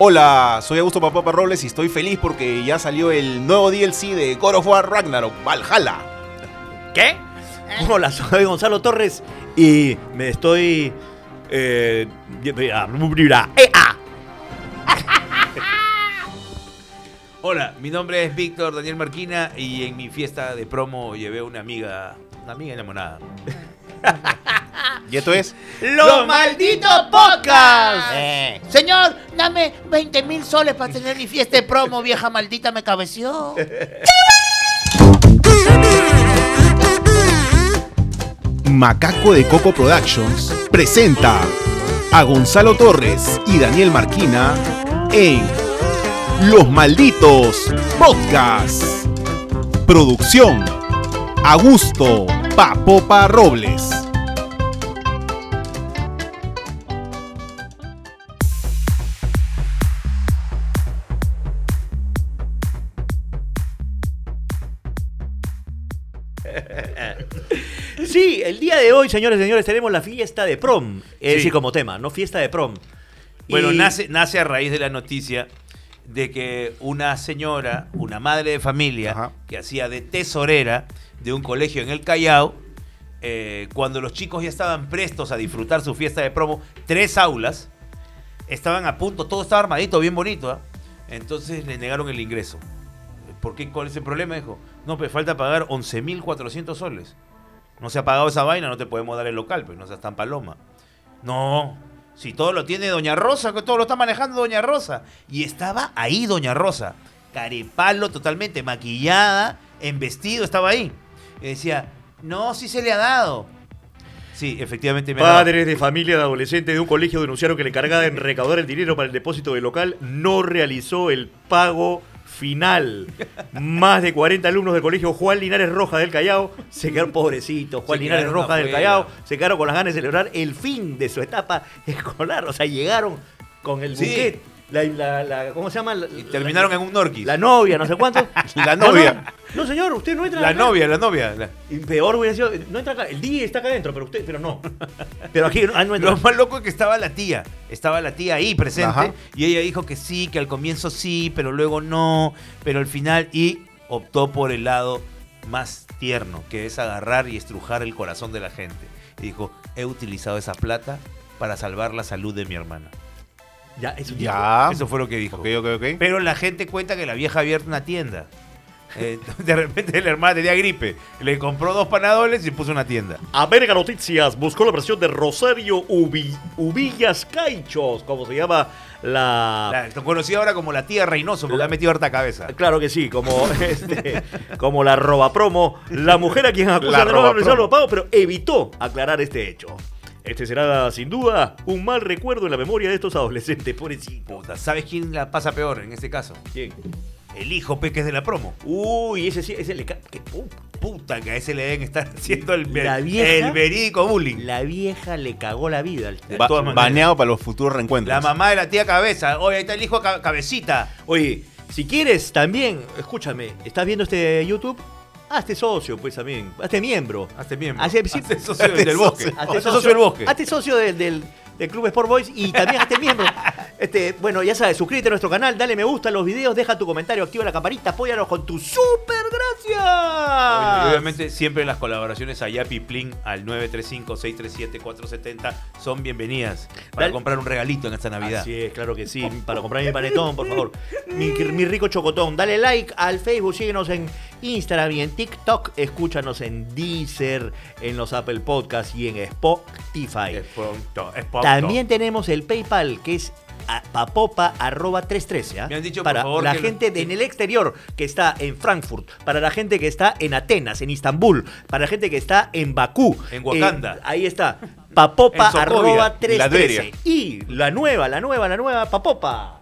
Hola, soy Augusto Papapa Robles y estoy feliz porque ya salió el nuevo DLC de God of War Ragnarok, Valhalla. ¿Qué? Hola, soy Gonzalo Torres y me estoy... Eh, eh, ah. Hola, mi nombre es Víctor Daniel Marquina y en mi fiesta de promo llevé una amiga, una amiga enamorada. ¿Y esto es? ¡Los malditos podcasts! Eh, Señor, dame 20 mil soles para tener mi fiesta de promo, vieja maldita me cabeció. Macaco de Coco Productions presenta a Gonzalo Torres y Daniel Marquina en Los Malditos Podcasts. Producción Augusto Papopa Robles. Sí, el día de hoy, señores y señores, tenemos la fiesta de prom. Es Sí. decir, como tema, ¿no? Fiesta de prom. Bueno, Y- nace, nace a raíz de la noticia de que una señora, una madre de familia, Ajá. que hacía de tesorera de un colegio en el Callao, eh, cuando los chicos ya estaban prestos a disfrutar su fiesta de promo, tres aulas, estaban a punto, todo estaba armadito, bien bonito, ¿ah? entonces le negaron el ingreso. ¿Por qué? ¿Cuál es el problema? Dijo, no, pues falta pagar 11.400 soles. No se ha pagado esa vaina, no te podemos dar el local, pues no seas tan paloma. No, si todo lo tiene Doña Rosa, que todo lo está manejando Doña Rosa. Y estaba ahí Doña Rosa, carepalo totalmente, maquillada, en vestido, estaba ahí. Y decía, no, sí se le ha dado. Sí, efectivamente me. Padres de familia de adolescentes de un colegio denunciaron que la encargada en recaudar el dinero para el depósito del local no realizó el pago final. Más de 40 alumnos del colegio Juan Linares Roja del Callao se quedaron pobrecitos. Juan Se Linares Roja del. Callao se quedaron con las ganas de celebrar el fin de su etapa escolar. O sea, llegaron con el Sí. buquet. La, la- la- ¿Cómo se llama? La- Y terminaron en un Norquis. La novia, no sé cuánto. La No, novia. No, no, señor, usted no entra La acá. novia, la novia. Y peor hubiera sido, no entra acá. El DJ está acá adentro, pero usted, pero no. Pero aquí ah, no entra. Lo más loco es que estaba la tía. Estaba la tía ahí presente. Ajá. Y ella dijo que sí, que al comienzo sí, pero luego no. Pero al final. Y optó por el lado más tierno, que es agarrar y estrujar el corazón de la gente. Y dijo: He utilizado esa plata para salvar la salud de mi hermana. Ya, eso Ya. Eso fue lo que dijo. Pero la gente cuenta que la vieja ha abierto una tienda. Eh, de repente la hermana tenía gripe. Le compró dos panadoles y puso una tienda. América Noticias buscó la versión de Rosario Ubi- Ubillas Caichos, como se llama la... La, conocida ahora como la tía Reynoso, porque ha metido harta cabeza. Claro que sí, como este, como la roba promo, la mujer a quien acusa La de no haber los pagos, pero evitó aclarar este hecho. Este será, sin duda, un mal recuerdo en la memoria de estos adolescentes, pobrecito. Puta, ¿sabes quién la pasa peor en este caso? ¿Quién? El hijo Peque es de la promo. Uy, ese sí, ese le ca- qué pu- Puta, que a ese le deben estar haciendo el, ver- La vieja- el verídico bullying. La vieja le cagó la vida al De Ba- todas maneras. baneado para los futuros reencuentros. La mamá de la tía Cabeza. Oye, ahí está el hijo Ca- Cabecita. Oye, si quieres también, escúchame, ¿estás viendo este YouTube? Hazte socio, pues también. Hazte miembro. Hazte miembro. Hazte, sí, Hazte socio del bosque. hazte socio del bosque. Hazte socio del, del- del Club Sport Boys y también hazte miembro. Este, bueno, ya sabes, suscríbete a nuestro canal, dale me gusta a los videos, deja tu comentario, activa la campanita, apóyanos con tu super gracias. Oye, obviamente siempre las colaboraciones a Yapi Plin al 935-637-470 son bienvenidas para Dale. comprar un regalito en esta Navidad. Así es, claro que sí. Para comprar mi panetón, por favor. Mi, mi rico chocotón. Dale like al Facebook, síguenos en Instagram y en TikTok. Escúchanos en Deezer, en los Apple Podcasts y en Spotify. También tenemos el PayPal, que es a- papopa arroba 313. ¿ah? Me han dicho, por para favor, la que lo- gente de- en el exterior que está en Frankfurt, para la gente que está en Atenas, en Istambul, para la gente que está en Bakú, En Wakanda. eh, ahí está. Papopa arroba en 313. Latveria. Y la nueva, la nueva, la nueva Papopa.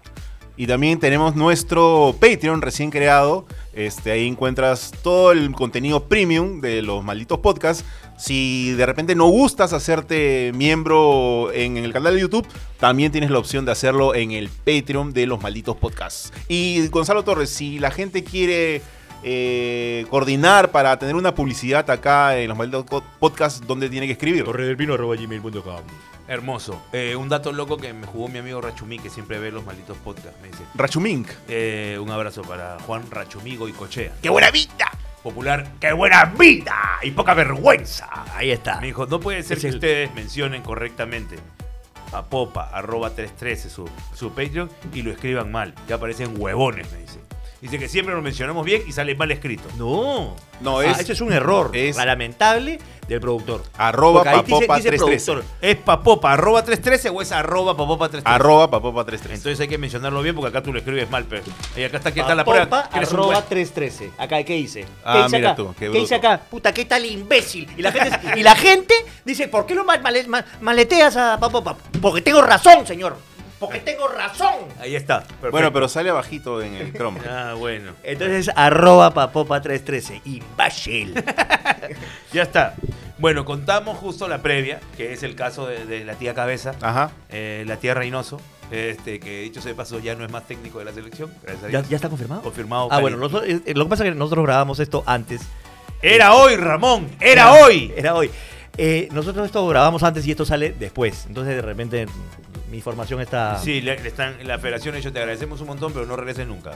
Y también tenemos nuestro Patreon recién creado. Este, ahí encuentras todo el contenido premium de los malditos podcasts. Si de repente no gustas hacerte miembro en el canal de YouTube, también tienes la opción de hacerlo en el Patreon de los malditos podcasts. Y Gonzalo Torres, si la gente quiere eh, coordinar para tener una publicidad acá en los malditos podcasts, ¿dónde tiene que escribir? Torredelpino.gmail.com Hermoso. Eh, un dato loco que me jugó mi amigo Rachumí, que siempre ve los malditos podcasts. Me dice: Rachumink. eh, Un abrazo para Juan Rachumigo y Cochea. ¡Qué buena vida! Popular, ¡qué buena vida! Y poca vergüenza. Ahí está. Me dijo, no puede ser Es que el- ustedes mencionen correctamente a Popa, arroba 313 su, su Patreon, y lo escriban mal. Ya parecen huevones, me dice. Dice que siempre lo mencionamos bien y sale mal escrito. No. No, Ah, es ese es un error es- lamentable del productor. arroba Porque ahí dice- papopa dice 313. productor. ¿Es papopa arroba 313 o es arroba papopa 313? Arroba papopa 313. Entonces hay que mencionarlo bien porque acá tú lo escribes mal, pero. Y acá está, aquí está la prueba. Papopa que eres un arroba buen- 313. Acá, ¿qué dice? ¿Qué Ah, mira acá? tú, qué ¿Qué acá? Puta, ¿qué tal imbécil? Y la gente, y la gente dice, ¿por qué lo mal- male- mal- maleteas a Papopa? Porque tengo razón, señor. Porque tengo razón. Ahí está. perfecto. Bueno, pero sale abajito en el Chrome. Ah, bueno. Entonces, arroba papopa 313. Imbécil. Ya está. Bueno, contamos justo la previa, que es el caso de, de la tía Cabeza, Ajá. eh, la tía Reynoso, este, que dicho sea de paso ya no es más técnico de la selección. Gracias a ¿Ya, Dios. ya está confirmado? Confirmado. Ah, Cali. bueno, nosotros- eh, lo que pasa es que nosotros grabamos esto antes. Era hoy, Ramón. Era hoy. Era hoy. Eh, nosotros esto grabamos antes y esto sale después. Entonces, de repente, mi información está. Sí, le, le están, la federación ha dicho, te agradecemos un montón, pero no regreses nunca.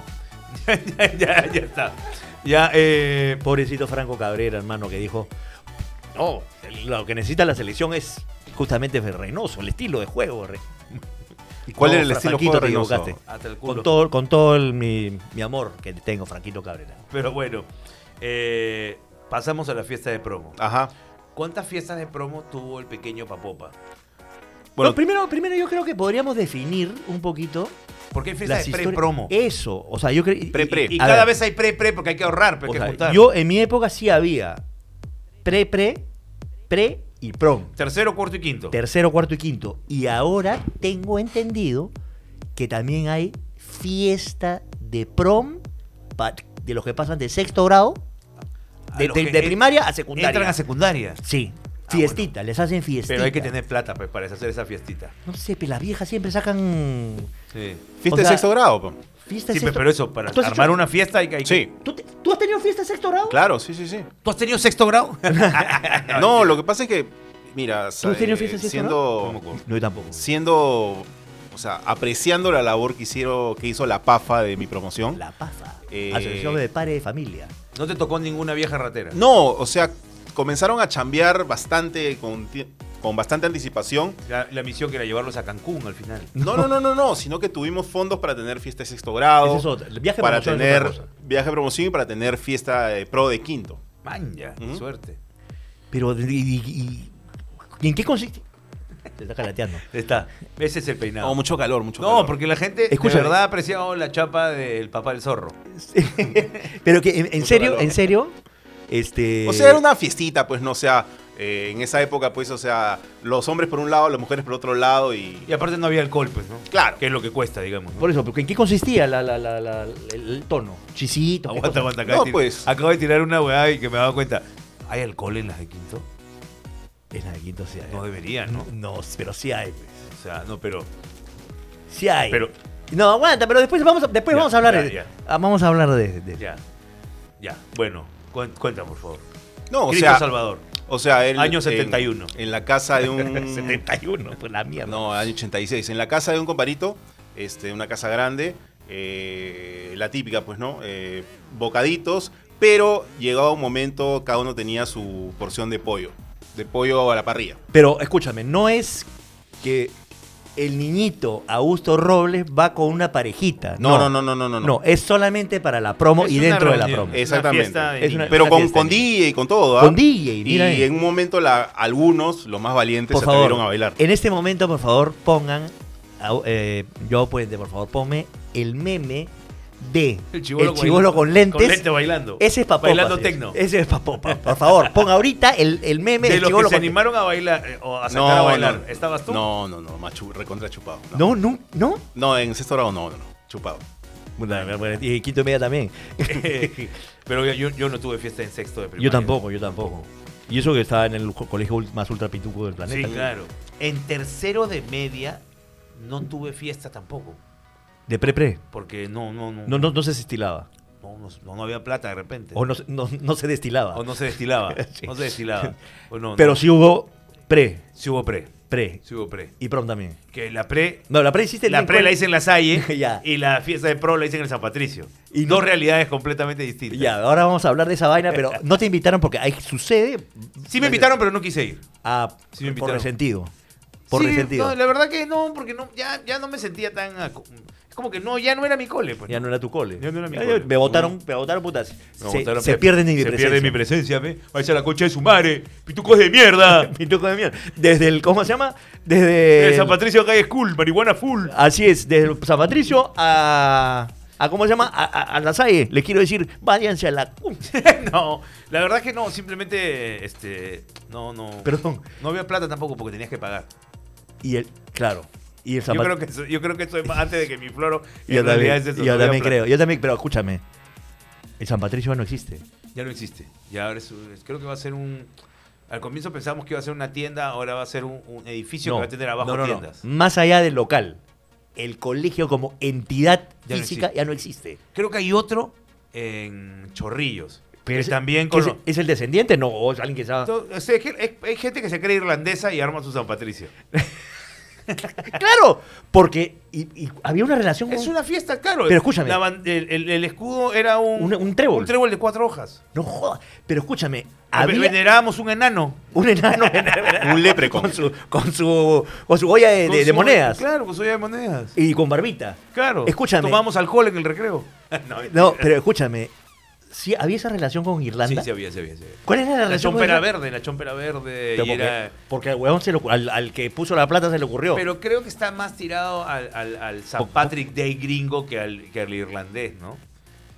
ya, ya, ya está. Ya, eh, Pobrecito Franco Cabrera, hermano, que dijo: No, lo que necesita la selección es justamente Reynoso, el estilo de juego. Re- ¿Y cuál No, era el estilo de juego de te Reynoso? equivocaste. hasta el culo. Con todo, con todo el- mi, mi amor que tengo, Franquito Cabrera. Pero bueno, eh, pasamos a la fiesta de promo. Ajá. ¿Cuántas fiestas de promo tuvo el pequeño Papopa? Bueno, No, primero, primero yo creo que podríamos definir un poquito Porque hay fiestas de pre-promo. Eso, o sea, yo creo. y- Pre, pre. Y cada ver, vez hay pre-pre porque hay que ahorrar, pero hay que sea, juntar. yo en mi época sí había pre, pre, y prom. Tercero, cuarto y quinto. Tercero, cuarto y quinto. Y ahora tengo entendido que también hay fiesta de prom de los que pasan de sexto grado, de, de- de primaria a secundaria. Entran a secundaria. Sí, Ah, fiestita, les hacen fiestita. Pero hay que tener plata pues, para hacer esa fiestita. No sé, pero las viejas siempre sacan Sí. fiesta o de sea, sexto grado. po. fiesta de Sí, sexto pero eso, para ¿Tú has armar hecho- una fiesta hay que... Sí, ¿Tú, te- tú has tenido fiesta de sexto grado? claro, sí, sí, sí. ¿Tú has tenido sexto grado? No, lo que pasa es que, mira, ¿Tú has tenido fiesta de sexto siendo, No, yo tampoco. siendo, o sea, apreciando la labor que hicieron, que hizo la PAFA de mi promoción. La pasa. Eh, Asociación de padres de familia. No te tocó ninguna vieja ratera. No, o sea, comenzaron a chambear bastante con, con bastante anticipación. La, la misión que era llevarlos a Cancún al final. No, no, no, no, no, sino que tuvimos fondos para tener fiesta de sexto grado, es. El viaje de para es tener otra cosa. viaje de promoción y para tener fiesta de pro de quinto. Manja, qué Ujú. suerte. Pero, y, y- y en qué consiste? Se está calateando. Está. Ese es el peinado. No, mucho calor, mucho no, calor. porque la gente Escúchame. de verdad ha apreciado la chapa del papá del zorro. Pero que, en, serio, calor. en serio, este... O sea, era una fiestita, pues, no o sea, eh, en esa época, pues, o sea, los hombres por un lado, las mujeres por otro lado y... Y aparte no había alcohol, pues, ¿no? Claro. Que es lo que cuesta, digamos. ¿no? Por eso, porque ¿en qué consistía la, la, la, la- el, tono? Chisito. ¿qué Aguanta, aguanta. No, acabo de tir- pues. Acabo de tirar una weá y que me daba cuenta. ¿Hay alcohol en las de quinto? En la de quinto sí hay. No debería, ¿no? No, pero sí hay. pues. O sea, no, pero. Sí hay. Pero. No, aguanta, pero después vamos a, después Ya, vamos a hablar ya, de... ya. ah, Vamos a hablar de... de- Ya. Ya. Bueno, cuenta, por favor. No, o Cristo sea, Salvador. o sea, él, Año en- 71. En, la casa de un... 71, pues la mierda. No, año 86. En la casa de un comparito, este, una casa grande, eh, la típica, pues, ¿no? Eh, bocaditos, pero llegaba un momento, cada uno tenía su porción de pollo, de pollo a la parrilla. Pero escúchame, no es que el niñito Augusto Robles va con una parejita. No, no, no, no, no, no. No, es solamente para la promo Es y dentro de la promo. Exactamente. Es una-. Pero con, DJ y con todo, ¿ah? Con DJ, mira ahí. Y en un momento la, algunos, los más valientes, Por se favor, atrevieron a bailar. en este momento, por favor, pongan, eh, yo Puente, por favor, ponme el meme de el chivolo, con lentes. Con lente bailando. Ese es Papopa. Bailando sí. tecno. Ese es Papopa. Por favor, pon ahorita el, el meme De del los que se con animaron a bailar eh, o a sacar No, a bailar. no. ¿Estabas tú? No, no, no, más chu- recontra chupado. No. No, no, no. No, en sexto grado no, no, no, chupado. Bueno, Y quinto y media también. Pero yo, yo no tuve fiesta en sexto de primaria. Yo tampoco, yo tampoco. Y eso que estaba en el co- colegio ul- más ultra pituco del planeta. Sí, claro. En tercero de media no tuve fiesta tampoco. De pre-pre. Porque no, no, no. No, no, no se estilaba. no, no, no, había plata de repente. O no, se- no, no se destilaba. O no se destilaba. Sí. No se destilaba. Pero sí hubo pre, Sí hubo pre. pre Sí hubo pre. y prom también. Que la pre. No, la pre hiciste La pre la hice en la Salle Ya. y la fiesta de pro la hice en el San Patricio. Y dos realidades completamente distintas. Ya, ahora vamos a hablar de esa vaina, pero no te invitaron porque ahí sucede. Sí me invitaron, pero no quise ir. Ah, Sí me por invitaron. resentido. Por Sí, resentido. no, la verdad que no, porque no, ya, ya no me sentía tan. Es como que no, ya no era mi cole. Pues, Ya no era tu cole. Ya no era mi Ya, cole. Me votaron, me votaron putas. Me se botaron, se pierden de mi se presencia. pierde mi presencia, ¿ve? Vaya a la concha de su madre. Pitucos de mierda. Pituco de mierda. Desde el, ¿cómo se llama? Desde. San Patricio acá es cool, marihuana full. Así es, desde San Patricio a. a ¿Cómo se llama? A, a- a la Salle. Les quiero decir, váyanse a la. no, la verdad que no, simplemente, este, no, no. Perdón. No había plata tampoco porque tenías que pagar. Y el. Claro. Y el San Yo creo que eso- yo creo que es más antes de que mi floro. y Yo también, es eso, yo también creo. Yo también, pero escúchame. El San Patricio ya no existe. Ya no existe. Ya ahora es, es- creo que va a ser un. Al comienzo pensábamos que iba a ser una tienda, ahora va a ser un, un edificio que va a tener abajo no, tiendas. Más allá del local. El colegio como entidad Ya física ya no existe. Creo que hay otro en Chorrillos. Pero ese- también ¿qué con es, lo- ¿Es el descendiente? No, o es alguien que sabe. Es hay, hay gente que se cree irlandesa y arma su San Patricio. Claro, porque y, y había una relación Es con- una fiesta, claro. Pero escúchame. La el, el- el escudo era un, Un- un trébol. Un trébol de cuatro hojas. No jodas. Pero escúchame, Había... Venerábamos un enano. un enano Un leprecon. con su con su con su olla de, Con de- de su- monedas Claro, con su olla de monedas. y con barbita. Claro. Escúchame. Tomamos alcohol en el recreo. no, No, pero escúchame, sí había esa relación con Irlanda. sí había, sí había. sí había. ¿Cuál era la La relación con chompera Irlanda? verde, la chompera verde. Pero y porque, era- porque al huevón se ocur- al, al que puso la plata se le ocurrió. Pero creo que está más tirado al, al, al San Patrick Day gringo que al, que al irlandés, ¿no?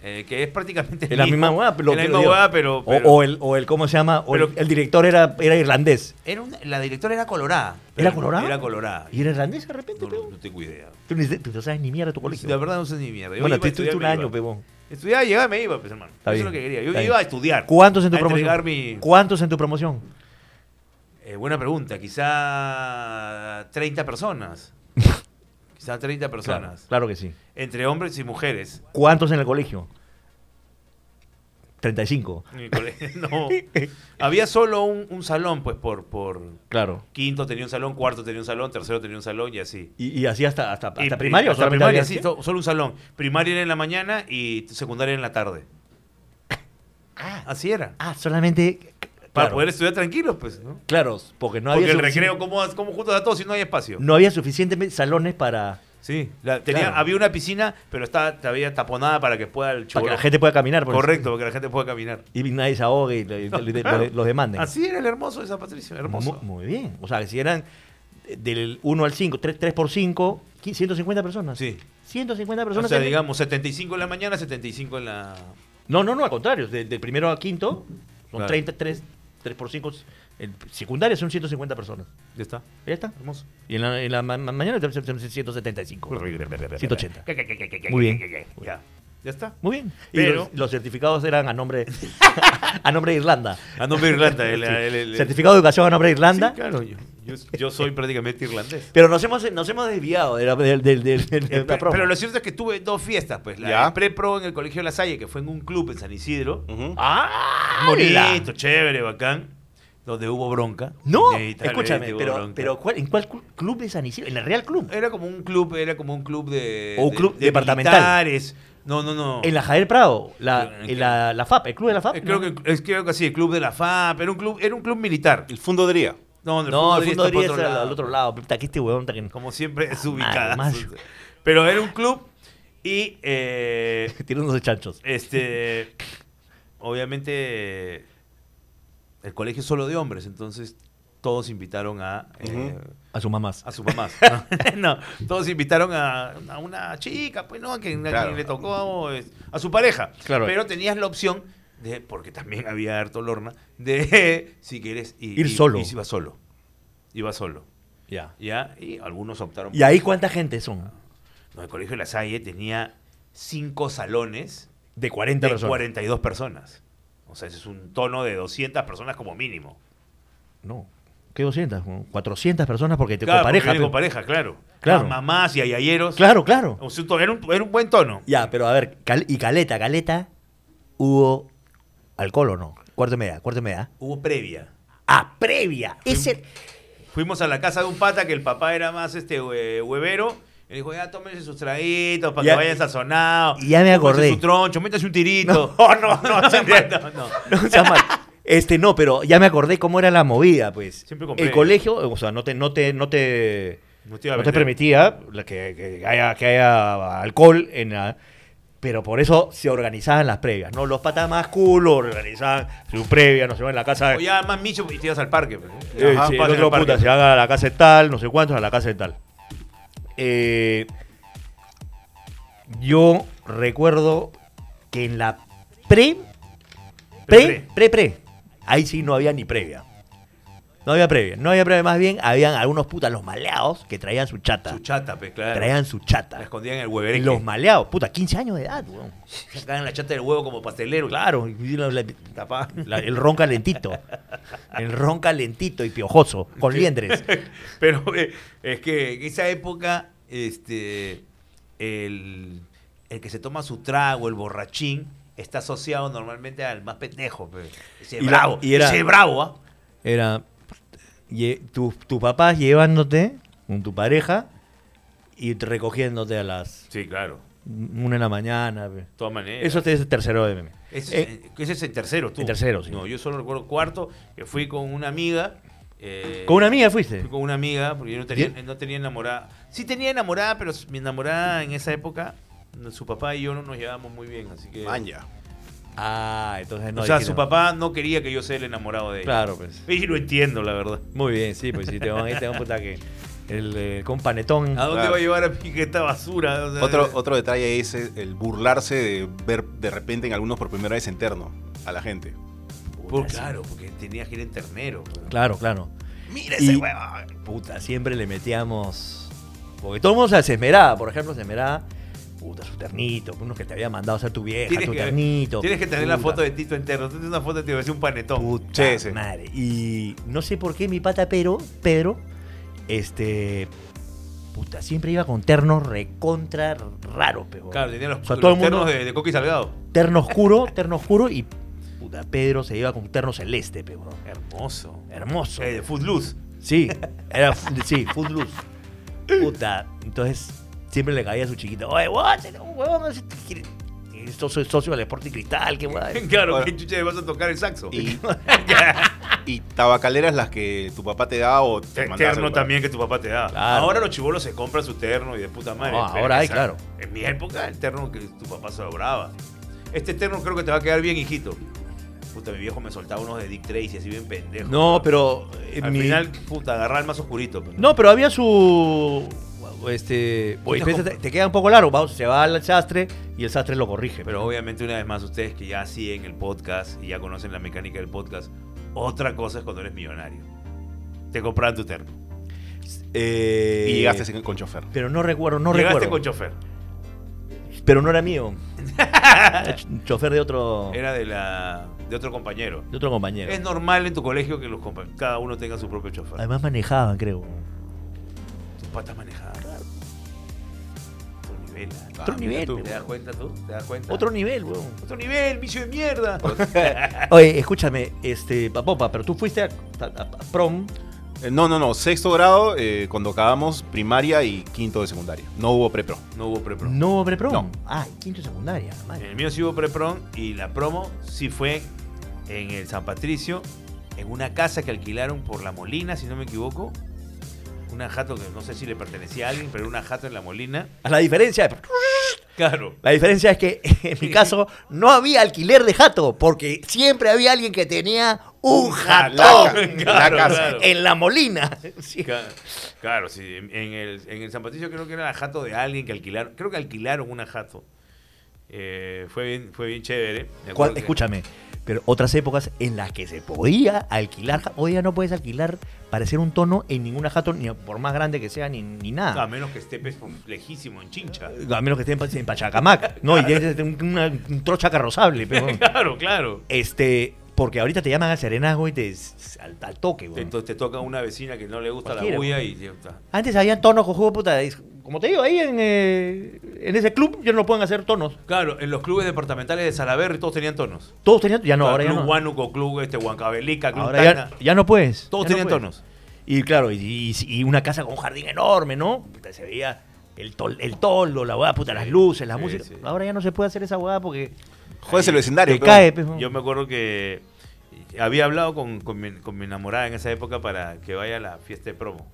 Eh, que es prácticamente la mismo. misma hueá, pero- la misma hueá, o, pero- o el, o el, ¿cómo se llama? O el- Pero- el, director era, era irlandés. era la directora era colorada. ¿Era colorada? Era colorada. ¿Y era irlandés de repente, No, no, pebón? no tengo idea. Tú, no sabes ni mierda de tu colegio. La verdad no sé ni mierda. Yo bueno, a estuviste un año, pebón. Estudiaba, llegaba y me iba, pues hermano. Está Eso bien, es lo que quería. Yo está iba a bien. estudiar. ¿Cuántos en tu a promoción? entregar mi... ¿Cuántos en tu promoción? Eh, buena pregunta. Quizá 30 personas. Quizá 30 personas. Claro que sí. Entre hombres y mujeres. ¿Cuántos en el colegio? 35. En mi colegio, no. Había solo un, un salón, pues, por, por Claro. quinto tenía un salón, cuarto tenía un salón, tercero tenía un salón y así. ¿Y, y así hasta, hasta, hasta Y- primaria hasta primaria, sí, solo un salón. Primaria era en la mañana y secundaria en la tarde. Así era. Ah, solamente... Para claro, poder estudiar tranquilos, pues, ¿no? Claro, porque no Porque había el sufici- recreo, ¿cómo, ¿cómo juntas a todos si no hay espacio? No había suficientes salones para, Sí, la- tenía, Claro. había una piscina, pero estaba todavía taponada para que pueda el para que la gente pueda caminar. por Correcto, para que la gente pueda caminar. Y nadie se ahogue y, le- Claro. los demanden. Así era el hermoso de San Patricio, hermoso. Mu- Muy, bien. O sea, que si eran del 1 al 5, 3, 3 por 5, 150 personas. Sí. 150 O personas. sea, en- digamos, 75 en la mañana, 75 en la... No, no, no, al contrario. de- del primero al quinto son Claro. 33, 3 por 5. En secundaria son 150 personas. Ya está. Ya está. Hermoso. Y en la, en la ma- ma- mañana son 175. 180. Muy bien. Ya. Ya está. Muy bien. Y Pero- los, los certificados eran a nombre a nombre de Irlanda. A nombre de Irlanda. el- el- el- Certificado de educación a nombre de Irlanda. Sí, claro. Yo, yo- yo soy prácticamente irlandés. Pero nos hemos, nos hemos desviado de la, de la Eh, Pero, lo cierto es que tuve dos fiestas, pues. La pre-pro en el Colegio de La Salle, que fue en un club en San Isidro. ¡Ah! Bonito, chévere, bacán. Donde hubo bronca. No, escúchame, pero, bronca. pero ¿cuál- ¿en cuál clu- club de San Isidro? ¿En el Real Club? Era como un club, era como un club de. O un club de departamental. militares. No, no, no. En la Javier Prado, la, ¿En la, la FAP, el club de la FAP. Eh, creo, ¿no? que, es, creo que sí, el club de la FAP. Era un club, era un club militar. El fondo de día. No, el No, el fondo de está por Díaz otro era lado. al otro lado. Puta, que este huevón está que- Como siempre es Ah, ubicada. Pero era un club y eh, tirándose chanchos. este obviamente el colegio es solo de hombres, entonces todos invitaron a eh, A sus mamás. a sus mamás. No, no, todos invitaron a, a una chica, pues no, a quien, a quien le tocó a su pareja. Claro. Pero tenías la opción de, porque también había harto lorna, de si quieres i- Ir solo. Y si iba solo. Iba solo. Ya. Ya, y algunos optaron ¿Y ahí cuánta gente son? no, el colegio de la Salle tenía cinco salones De 40 de personas. 42 personas. O sea, ese es un tono de 200 personas como mínimo. No. ¿Qué 200? 400 personas porque te Claro, con pareja. con claro. Claro. Ma- Mamás y ayayeros. Claro, claro. O sea, era, un, era un buen tono. Ya, pero a ver, cal- y Caleta, Caleta. hubo alcohol o no. Cuarto de media, cuarto de media. Hubo previa. Ah, previa. Es el- Fuimos a la casa de un pata que el papá era más este hue- huevero. Y dijo, ya tómense sus traguitos para Ya- que vayan sazonados. y ya me acordé. su troncho, métase un tirito. No, no, no, no, no. No mal. Este, no, pero ya me acordé cómo era la movida, pues. Siempre con El colegio, o sea, no te, no te, no te, No te no te permitía que, que haya, que haya alcohol en la- pero por eso se organizaban las previas, ¿no? Los patas más culo organizaban su previa, no se van en la casa. O ya más micho y te ibas al parque. pues. Eh, Ajá, sí, el otro puta, se van a la casa de tal, no sé cuántos, a la casa de tal. Eh, yo recuerdo que en la pre, pre, pre, pre, ahí sí no había ni previa. No había previa, no había previa, más bien habían algunos putas, los maleados, que traían su chata. Su chata, pues, claro. traían su La chata. escondían en el Y huevereque. los maleados, puta, 15 años de edad, weón. Sacaban la chata del huevo como pastelero. Claro, y la- la- la- el ron calentito. El ron calentito y piojoso, con liendres. Pero eh, es que en esa época, este, el, el que se toma su trago, el borrachín, está asociado normalmente al más pendejo. pues. Ese Y la- bravo. y era- ese bravo, ¿ah? Era lle- tu- tus papás llevándote con tu pareja y te recogiéndote a las Sí, claro. una de la mañana. De todas maneras. Eso te es el tercero de meme. Ese, Eh, es- ese es en tercero, tú. en tercero, sí. No, yo solo recuerdo cuarto, que fui con una amiga. eh, ¿Con una amiga fuiste? Fui con una amiga, porque yo no tenía, no tenía enamorada. Sí tenía enamorada, pero mi enamorada en esa época, su papá y yo no nos llevábamos muy bien, así que... Maña. Ah, entonces no. o sea, su nada. papá no quería que yo sea el enamorado de ella. Claro, pues. Y lo entiendo, la verdad. Muy bien, sí, pues sí, te van ahí, te van puta que. El, eh, con panetón. ¿A dónde Claro. va a llevar a mí esta basura? O sea, Otro, otro detalle es el burlarse de ver de repente en algunos por primera vez en terno a la gente. por- claro, porque tenía que ir en ternero. pues. Claro, claro. Mira ese huevón. Puta, siempre le metíamos. Porque todo el mundo se esmeraba, por ejemplo, se esmeraba. Puta, su ternito, unos que te había mandado a hacer tu vieja, Tienes tu que, ternito. tienes que tener la foto de Tito entero. Tú tienes una foto de Tito, es un panetón. Puta Sí, sí. madre. Y no sé por qué mi pata Pedro, Pedro, este. Puta, siempre iba con ternos recontra raros, pero. Claro, tenía los, O sea, los todo el mundo- ternos de, de Coqui Salgado. Terno oscuro, terno oscuro y. Puta, Pedro se iba con terno celeste, pero. Hermoso. Hermoso. Eh, de Footloose. Sí, era. Sí, footloose. Puta, entonces siempre le caía a su chiquita. Oye, what? Huevón, es socio, socio del Sporting Cristal, qué guay. claro, Bueno. ¿qué chucha le vas a tocar el saxo? Y, y tabacaleras las que tu papá te da o te terno también que tu papá te da. Claro. Ahora los chivolos se compran su terno y de puta madre. No, Pero ahora hay, claro. En mi época, el terno que tu papá sobraba. Este terno creo que te va a quedar bien, hijito. Puta, mi viejo me soltaba unos de Dick Tracy, así bien pendejo. No, pero. eh, Al mi- final, puta, agarrar el más oscurito. pues. No, pero había su. Este. Oye, te compro. te, queda un poco largo. Se va al sastre y el sastre lo corrige. Pero obviamente, una vez más, ustedes que ya siguen el podcast y ya conocen la mecánica del podcast, otra cosa es cuando eres millonario. Te compraban tu terno. Eh, Y llegaste sin- con chofer. Pero no recuerdo, no Llegaste recuerdo. con chofer. Pero no era mío. Era chofer de otro. Era de, la, de otro compañero. De otro compañero. Es normal en tu colegio que los cada uno tenga su propio chofer. Además manejaban, creo. Tus patas manejaban. Otro nivel. ah. Otro nivel, ¿Te das cuenta tú? ¿Te das cuenta? Otro nivel, weón. Otro nivel, vicio de mierda. Oye, escúchame, este, Papopa, pero tú fuiste a, a- a prom. Eh, No, no, no. Sexto grado eh, cuando acabamos primaria y quinto de secundaria. No hubo prepro. No hubo preprom. No hubo pre-prom. No. Ah, quinto de secundaria. En madre. el mío sí hubo preprom y la promo sí fue en el San Patricio, en una casa que alquilaron por La Molina, si no me equivoco. Una jato que no sé si le pertenecía a alguien, pero una jato en La Molina. A La diferencia, Claro. la diferencia es que en mi caso no había alquiler de jato, porque siempre había alguien que tenía un jatón La casa. claro. en la molina. Sí. Claro, sí. En en el, en el San Patricio creo que era la jato de alguien que alquilaron. Creo que alquilaron una jato. Eh, fue, bien, fue bien chévere. Me ¿Cuál- acuerdo que- escúchame, pero otras épocas en las que se podía alquilar, hoy ya no puedes alquilar para hacer un tono en ninguna jato, ni por más grande que sea, ni, ni A nada. menos que esté pues, lejísimo en Chincha. A menos que esté en, Pa- en Pachacamac. No, y tienes un, una- un trocha carrozable. Pero, claro, claro. este, Porque ahorita te llaman a serenazgo y te al, toque, weón. Entonces te toca una vecina que no le gusta Cualquiera, la bulla y... ya está. Antes habían tonos con jugo de puta. Como te digo, ahí en, eh, en ese club ya no pueden hacer tonos. Claro, en los clubes departamentales de Salaberry todos tenían tonos. Todos tenían, ya no, Claro, ahora ya club no. Huánuco, Club este, Huancavelica, Club Ahora ya, ya no puedes. Todos ya no tenían puedes. tonos. Y claro, y, y- y una casa con un jardín enorme, ¿no? Puta, se veía el, tol, el toldo, la hueá, puta, las luces, la sí, música. sí. Ahora ya no se puede hacer esa hueá porque Jodes el vecindario. te cae, pues, Yo me acuerdo que había hablado con, con mi, con mi enamorada en esa época para que vaya a la fiesta de promo.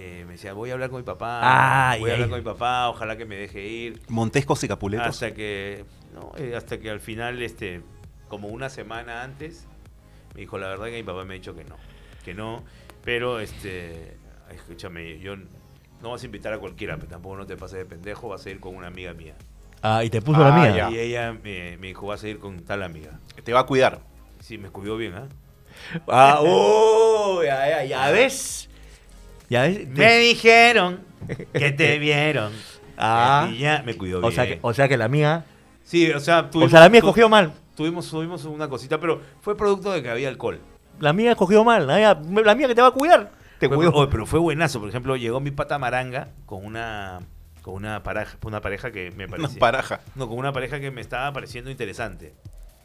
Eh, me decía, voy a hablar con mi papá, Ay, voy a hablar con mi papá, ojalá que me deje ir. Montescos y Capuletos. Hasta que, no, eh, hasta que al final, este, como una semana antes, me dijo, la verdad que mi papá me ha dicho que no, que no, pero, este, escúchame, yo no vas a invitar a cualquiera, pero tampoco no te pases de pendejo, vas a ir con una amiga mía. Ah, y te puso Ah, la mía. ya. Y ella me, me dijo, vas a ir con tal amiga. Te va a cuidar. Sí, me cuidó bien, ¿ah? Ah, oh, ya, ya, ya ves. Ya ves. Me dijeron que te vieron. Ah. Y ya me cuidó o, bien. sea que, o sea que la mía. sí, o sea, o sea, la mía tu- cogió mal. Tuvimos, tuvimos una cosita, pero fue producto de que había alcohol. La mía cogió mal. La mía, la mía que te va a cuidar. Te Fue- cuidó. oye, pero fue buenazo. Por ejemplo, llegó mi pata Maranga con una con una pareja, una pareja que me Una parecía. paraja. No, con una pareja que me estaba pareciendo interesante.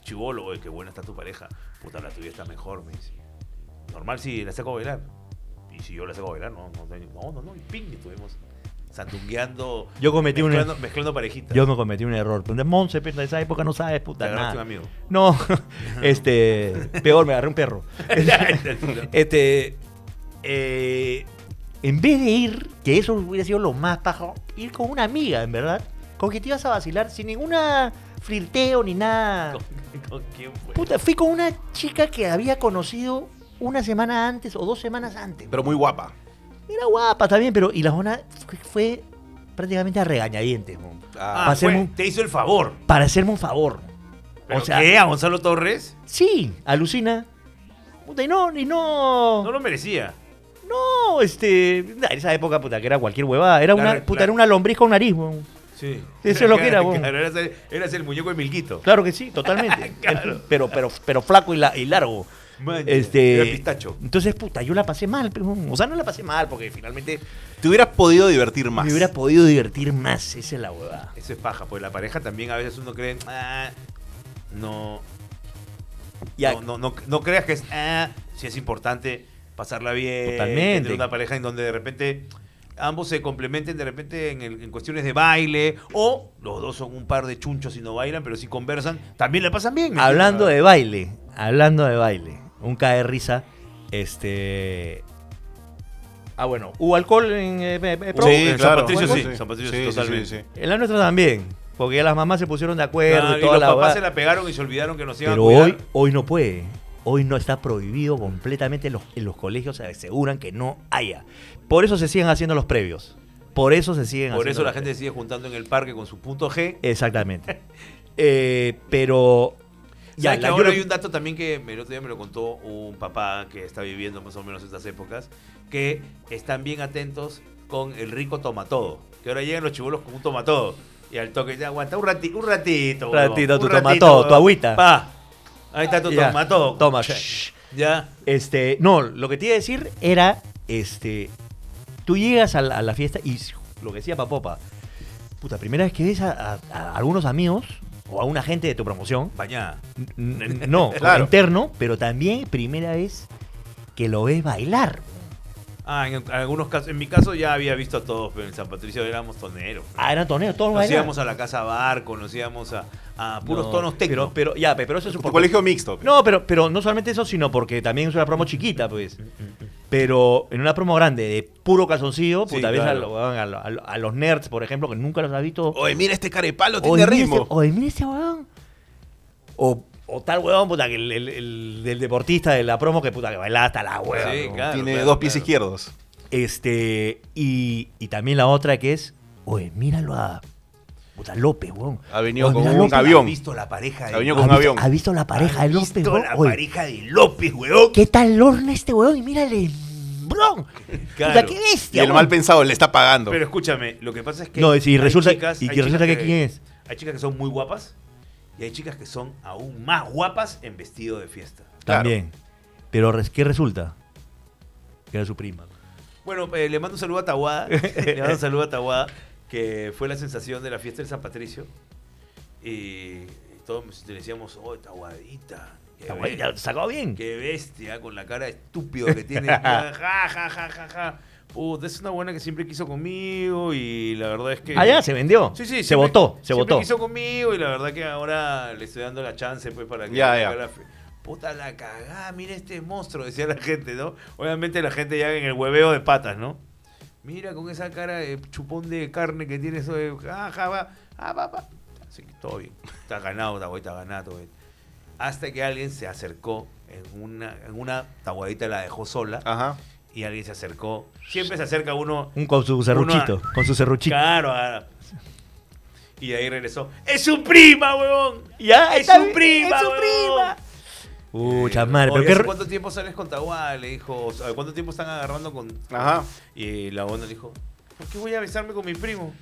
Chivolo, oye, qué buena está tu pareja. Puta, la tuya está mejor, me dice. Normal si la saco a bailar. Y si yo saco a bailar, no, no, no, no, no, y ping, y estuvimos sandungueando. Yo cometí un- mezclando, mezclando parejitas. Yo me cometí un error. De Monse, pero de esa época no sabes, puta, nada. un amigo. No, este, peor, me agarré un perro. este, eh, en vez de ir, que eso hubiera sido lo más paja, ir con una amiga, en verdad, con que te ibas a vacilar sin ninguna flirteo ni nada. ¿Con quién fue? Puta, fui con una chica que había conocido una semana antes o dos semanas antes. Pero muy guapa. Era guapa también, pero y la zona fue, fue prácticamente a regañadientes, Ah, para hacerme fue- un- te hizo el favor. para hacerme un favor. ¿Pero o sea, qué? ¿A Gonzalo Torres? sí, alucina. Puta, y no, y no. No lo merecía. No, este. En esa época, puta, que era cualquier huevada. Era una, Claro, puta, era una lombriz con nariz, weón. Sí. Eso es lo que era, vos. Claro, eras, el, eras el muñeco de Milquito. Claro que sí, totalmente. Claro. pero, pero, pero flaco y, la- y largo. Man, Este. era pistacho. Entonces, puta, yo la pasé mal, pero, o sea, no la pasé mal porque finalmente Te hubieras podido divertir más. me hubiera podido divertir más. Esa es la huevada. Eso es paja, pues la pareja también a veces uno cree, ah, no, Ya, no, no, no, no creas que es, ah, si es importante pasarla bien, Totalmente. tener una pareja en donde de repente ambos se complementen de repente en, el- en cuestiones de baile, o los dos son un par de chunchos y no bailan, pero si conversan, también la pasan bien. ¿me hablando de baile, hablando de baile, un cae de risa, este. Ah, bueno, hubo alcohol en eh, eh, eh, Pro? Sí, en San claro. Patricio sí, San Patricio sí, totalmente. sí, sí. En la nuestra también, porque ya las mamás se pusieron de acuerdo Claro, y y toda los la papás se la pegaron y se olvidaron que nos iban Pero a cuidar. hoy, hoy no puede. Hoy no está prohibido completamente. Los, en los colegios se aseguran que no haya. Por eso se siguen haciendo los previos. Por eso se siguen Por haciendo eso la gente sigue juntando en el parque con su punto G. Exactamente. Eh, pero. Ya, yo ahora hay un dato también que el otro día me lo contó un papá que está viviendo más o menos estas épocas, que están bien atentos con el rico tomatodo. Que ahora llegan los chibolos con un tomatodo. Y al toque ya aguanta un, rati- un ratito. Un ratito, un tu ratito, tomatodo, tu agüita. Pa. Ahí está tu Ya, tomatodo. Toma. Ya. Este, no, lo que te iba a decir era, este, tú llegas a la, a la fiesta y lo que decía Papopa, puta, primera vez que ves a, a- a algunos amigos o a una gente de tu promoción, Bañada. no, Claro. interno, pero también primera vez que lo ves bailar. Ah, en algunos casos, en mi caso ya había visto a todos, pero en San Patricio éramos toneros. Ah, eran torneos, todos Nos íbamos a la casa bar, conocíamos a, a puros No, tonos pero, técnicos. pero, ya, pe- pero eso es por- colegio mixto. pe. No, pero, pero no solamente eso, sino porque también es una promo chiquita, pues. Pero en una promo grande de puro calzoncillo, Sí, puta, ves a, claro. lo- a lo- a lo- a los nerds, por ejemplo, que nunca los has visto. Oye, mira este carepalo, tiene ritmo. Este, oye, mira este weón. O, o tal weón, puta, que el, el- el- del deportista de la promo que puta que baila hasta la hueva. Sí, ¿no? claro. tiene dos pies izquierdos. Este, y, y también la otra que es, oye, míralo a puta López, weón. Ha venido con un López, avión. ¿Has visto la pareja de Ha venido ¿Ha con un visto- avión. ¿Ha visto la pareja de ¿Has López, visto weón? la pareja de López, weón? ¿Qué tal lorna este weón? Y mírale, bron. Claro. Puta, qué Y bestia. el weón. mal pensado le está pagando. Pero escúchame, lo que pasa es que. No, y hay resulta- chicas- y hay que resulta que quién es. Hay chicas que son muy guapas Y hay chicas que son aún más guapas en vestido de fiesta. Claro. También. Pero ¿qué resulta? Que era su prima. Bueno, eh, le mando un saludo a Tahuada. le mando un saludo a Tahuada, que fue la sensación de la fiesta del San Patricio. Y todos le decíamos, oh, Está guay, bestia, sacó bien. Qué bestia, con la cara estúpido que tiene. ja, ja, ja, ja, ja. Puta, es una buena que siempre quiso conmigo y la verdad es que... Ah, ya, se vendió. Sí, sí, se siempre- votó, se siempre votó. quiso conmigo y la verdad que ahora le estoy dando la chance pues para que Ya, ya. la fe- Puta la cagá, mira este monstruo, decía la gente, ¿no? Obviamente la gente ya en el hueveo de patas, ¿no? Mira con esa cara de chupón de carne que tiene eso de. Ah, ja, va, ah, va, va. Así que todo bien. Está ganado, Tahuadita, está ganado, todo bien. Hasta que alguien se acercó en una, en una Tahuadita la dejó sola Ajá. y alguien se acercó. Siempre se acerca uno Un con su serruchito. Uno- Con su serruchito. Claro. Y de ahí regresó. ¡Es su prima, huevón! Ya, ¡Es está su prima, es su huevón! prima. Pucha Eh, madre, pero qué. ¿hace re- ¿Cuánto tiempo sales con Tahuá? Le dijo. "¿Sabe ¿Cuánto tiempo están agarrando con.? Ajá. Y la onda le dijo: ¿Por qué voy a besarme con mi primo?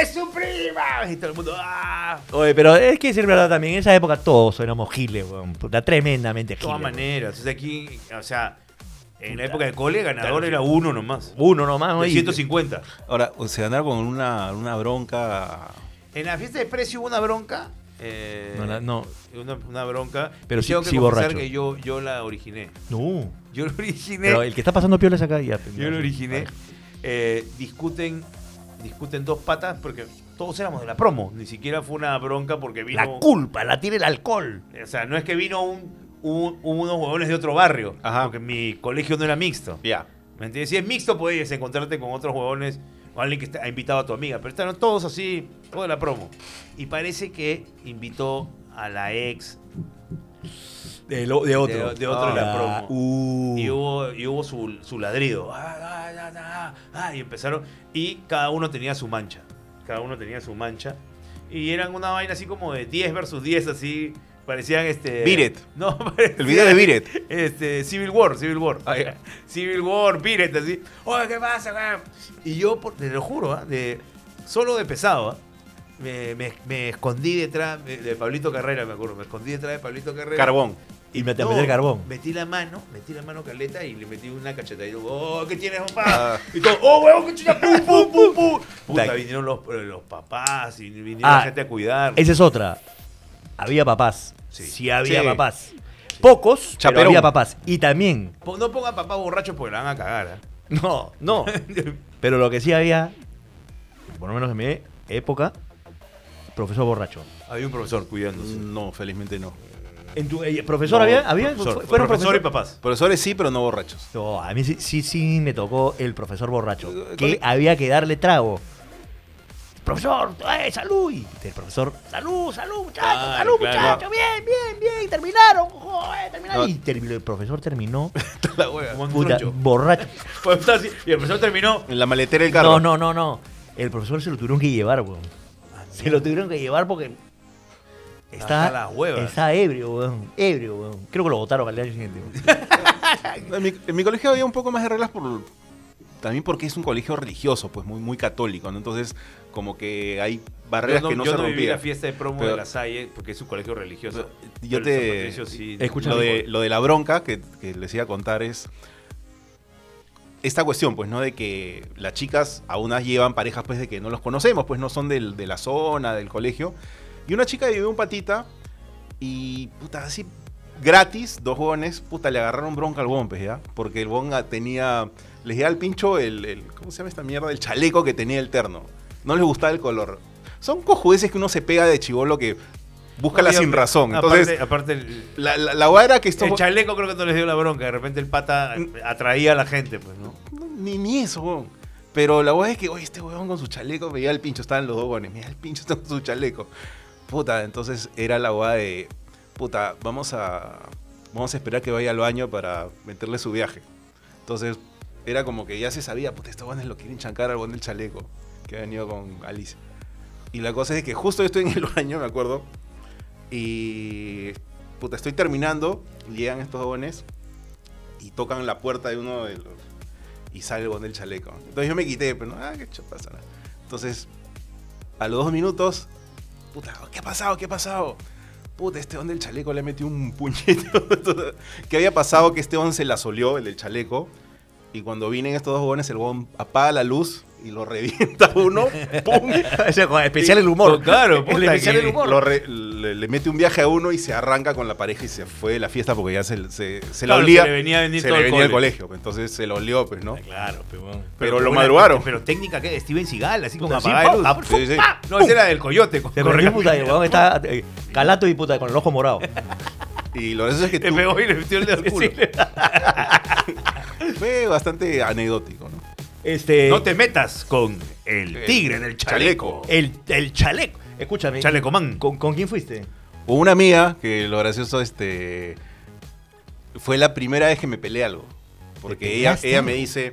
¡Es su prima! Y todo el mundo. ¡Ah! Oye, pero es que decir verdad también, en esa época todos éramos giles, weón. Puta, tremendamente De giles. todas weón. maneras. O sea, aquí. O sea, en la época de cole, ganador Claro. era uno nomás. Uno nomás, De oye. 150. Ahora, o sea, andar con una, una bronca. En la fiesta de precio hubo una bronca. Eh, No, la- no. Una, una bronca. Pero Y sí- tengo que sí confesar borracho. que yo, yo la originé. No. Yo la originé. Pero el que está pasando piolas acá ya. Yo lo originé. Eh, discuten, discuten dos patas porque todos éramos de la promo. Ni siquiera fue una bronca porque vino. La culpa la tiene el alcohol. O sea, no es que vino un, un- unos huevones de otro barrio. Ajá. Porque mi colegio no era mixto. Ya. ¿Me entiendes? Si es mixto, puedes encontrarte con otros huevones o alguien que ha invitado a tu amiga. Pero estaban todos así, toda la promo. Y parece que invitó a la ex De, lo- de otro. De- de otro de la Ah, promo. uh. Y hubo, y hubo su, su ladrido. Ah, ah, ah, y empezaron. Y cada uno tenía su mancha. Cada uno tenía su mancha. Y eran una vaina así como de 10 versus 10, así. Parecían este. It. No, parecían, El video de It. Este, Civil War, Civil War. Ah. Civil War, It, así. Oye, ¿qué pasa, weón? Y yo, por- te lo juro, ¿ah? de, solo de pesado, ¿ah? me, me- me escondí detrás de, Pablito Carrera, me acuerdo. Me escondí detrás de Pablito Carrera. Carbón. Y me te No, metí el carbón. Metí la mano, metí la mano caleta y le metí una cacheta. Y digo, oh, ¿qué tienes, papá? Ah. Y todo, oh, huevón, qué chucha, pum, pum, pum, pum. Puta, vinieron los, los papás y vinieron Ah, la gente a cuidar. Esa es otra. Había papás. Sí. Sí, había Sí. papás. Pocos, pero Chaperón. había papás. Y también, Po- No pongan papá borracho porque la van a cagar. ¿ah? no, no. pero lo que sí había, por lo menos en mi época, profesor borracho. Había un profesor cuidándose. No, felizmente no. ¿En tu eh, profesor No, había? ¿Había? profesor, ¿Fu- ¿Fueron profesor y papás. Profesores sí, pero no borrachos. No, a mí sí, sí, sí me tocó el profesor borracho. Eh, Que había que darle trago. Profesor, ¡eh, salud! Y el profesor, salud, salud, muchachos, Claro, salud, claro. muchachos, bien, bien, bien, terminaron, joder, terminaron. No. Y terminó, el profesor terminó, La un puta, borracho. Pues, Y el profesor terminó. En la maletera del carro. No, no, no, no. El profesor se lo tuvieron que llevar, weón. Se lo tuvieron que llevar porque está, huevas. está ebrio, weón. Ebrio, weón. Creo que lo votaron al año siguiente. weón. En mi, en mi colegio había un poco más de reglas por también porque es un colegio religioso, pues muy muy católico, ¿no? Entonces, como que hay barreras yo no, que no yo se no viví rompían. la fiesta de promo Pero- de la Salle porque es un colegio religioso. Yo Pero te- sí- Escucha, lo, de, lo de la bronca que, que les iba a contar es esta cuestión, pues, ¿no? De que las chicas a unas llevan parejas, pues, de que no los conocemos, pues, no son del- de la zona, del colegio. Y una chica vivió un patita y, puta, así, gratis, dos jóvenes, puta, le agarraron bronca al bon, pues, ¿ya? Porque el bon tenía, les llegaba al pincho el, el- ¿cómo se llama esta mierda? El chaleco que tenía el terno. No les gustaba el color. Son cojudeces que uno se pega de chivolo que busca No, la y sin razón. Entonces, aparte el, la, la, la hueá era que esto... el chaleco creo que no les dio la bronca. De repente el pata atraía a la gente, pues, ¿no? No, ni, ni eso, weón. Pero la weá es que, oye, este weón con su chaleco veía el pincho, estaban los dos weones, mira el pincho está con su chaleco. Puta, entonces era la weá de, puta, vamos a, vamos a esperar que vaya al baño para meterle su viaje. Entonces era como que ya se sabía, puta, estos weones lo quieren chancar al weón del chaleco, que ha venido con Alice. Y la cosa es que justo estoy en el baño, me acuerdo, y, puta, estoy terminando, llegan estos jóvenes y tocan la puerta de uno de los y sale el del chaleco. Entonces yo me quité, pero no, ah, qué pasa. Entonces, a los dos minutos, puta, ¿qué ha pasado? ¿Qué ha pasado? Puta, este don del chaleco le metió un puñete. ¿Qué había pasado? Que este don se la solió, el del chaleco. Y cuando vienen estos dos jóvenes, el huevón apaga la luz y lo revienta uno. ¡Pum! O sea, con especial el humor. Claro, el especial que el humor. Lo re- le, le mete un viaje a uno y se arranca con la pareja y se fue de la fiesta porque ya se, se, se la olía. se le venía a venir se todo le el venía el cole. colegio. pues, Entonces se lo olió, pues, ¿no? Claro, pero bueno. Pero lo madrugaron. Pero técnica que Steven Seagal, así como pa, luz. pa, Sí, sí. No, ese era del coyote. Perdió la puta, el está eh, calato y puta con el ojo morado. Y lo gracioso es que tú- pegó y le metió el dedo al culo. Fue bastante anecdótico, ¿no? Este, No te metas con el tigre del chaleco. chaleco. el, el chaleco. Escúchame. Chalecomán. ¿Con, con quién fuiste? Hubo una amiga que lo gracioso este fue la primera vez que me peleé algo. Porque ¿Te ella, peleaste? ella me dice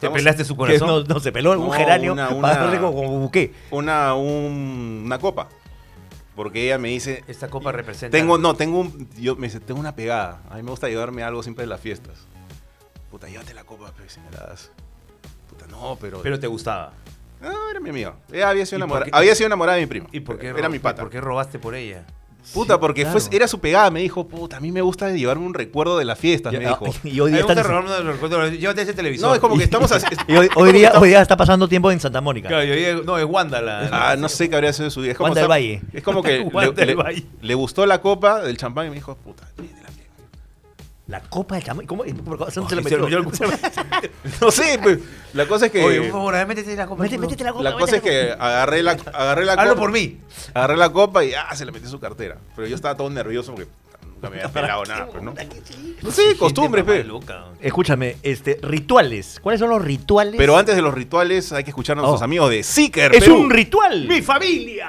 ¿Te pelaste su Que corazón? no, no, se peló un No, geranio una- para una- darle como, como buqué. una, un- una copa. Porque ella me dice Esta copa representa. tengo no, tengo un yo me dice, tengo una pegada. A mí me gusta llevarme algo siempre en las fiestas. Puta, llévate la copa, pues, si me la das. Puta, no, pero Pero te gustaba. No, era mi amiga. Ella había sido ¿Y por enamorada, qué? había sido enamorada de mi primo. ¿Y por qué, Era mi pata. ¿Por qué robaste por ella? Puta, porque claro. fue, era su pegada. Me dijo, puta, a mí me gusta llevarme un recuerdo de las fiestas. Y, me dijo. y hoy Me día gusta está, recuerdos. Llévate ese televisor. No, es como que estamos así. y hoy, hoy día, hoy día está pasando tiempo en Santa Mónica. Claro, dije- no, es Wanda la. la- Ah, no sé qué habría sido de su vida. Es como, Wanda del Valle. es como que Wanda le, del le- Valle. le gustó la copa del champán y me dijo, puta. La copa de Chamoy. ¿Cómo? ¿Por qué se Ay, le se metió? lo metió el- No sé, pues. La cosa es que. Oye, por favor, a ver, métete la copa. Métete, métete la copa. la cosa es métete que agarré la, agarré la Hazlo copa. por mí. Agarré la copa y ah, se la metí en su cartera. Pero yo estaba todo nervioso porque nunca me había pelado nada, pues, ¿no? No sé, costumbres, pe. loca. Escúchame, este, rituales. ¿Cuáles son los rituales? Pero antes de los rituales hay que escuchar a nuestros Oh. amigos de Seeker es Perú. un ritual. ¡Mi familia!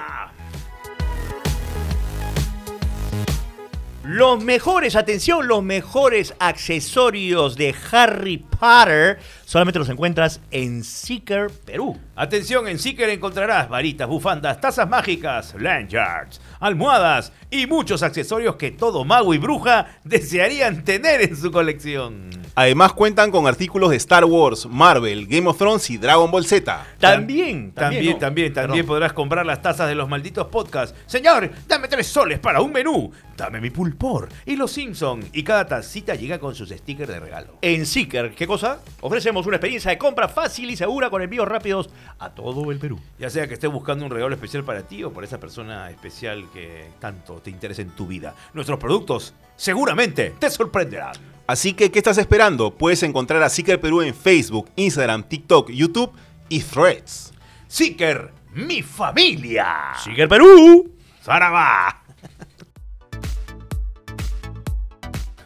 Los mejores, atención, los mejores accesorios de Harry Potter solamente los encuentras en Seeker Perú. Atención, en Seeker encontrarás varitas, bufandas, tazas mágicas, lanyards, almohadas y muchos accesorios que todo mago y bruja desearían tener en su colección. Además cuentan con artículos de Star Wars, Marvel, Game of Thrones y Dragon Ball Z. También, También, ¿no? también, también podrás comprar las tazas de los malditos podcasts. Señor, dame tres soles para un menú. Dame mi pulpor y los Simpson. Y cada tacita llega con sus stickers de regalo. En Seeker, ¿qué cosa? Ofrecemos una experiencia de compra fácil y segura con envíos rápidos a todo el Perú. Ya sea que estés buscando un regalo especial para ti o por esa persona especial que tanto te interesa en tu vida. Nuestros productos seguramente te sorprenderán. Así que, ¿qué estás esperando? Puedes encontrar a Seeker Perú en Facebook, Instagram, TikTok, YouTube y Threads. Seeker, mi familia. Seeker Perú. ¡Zaraba!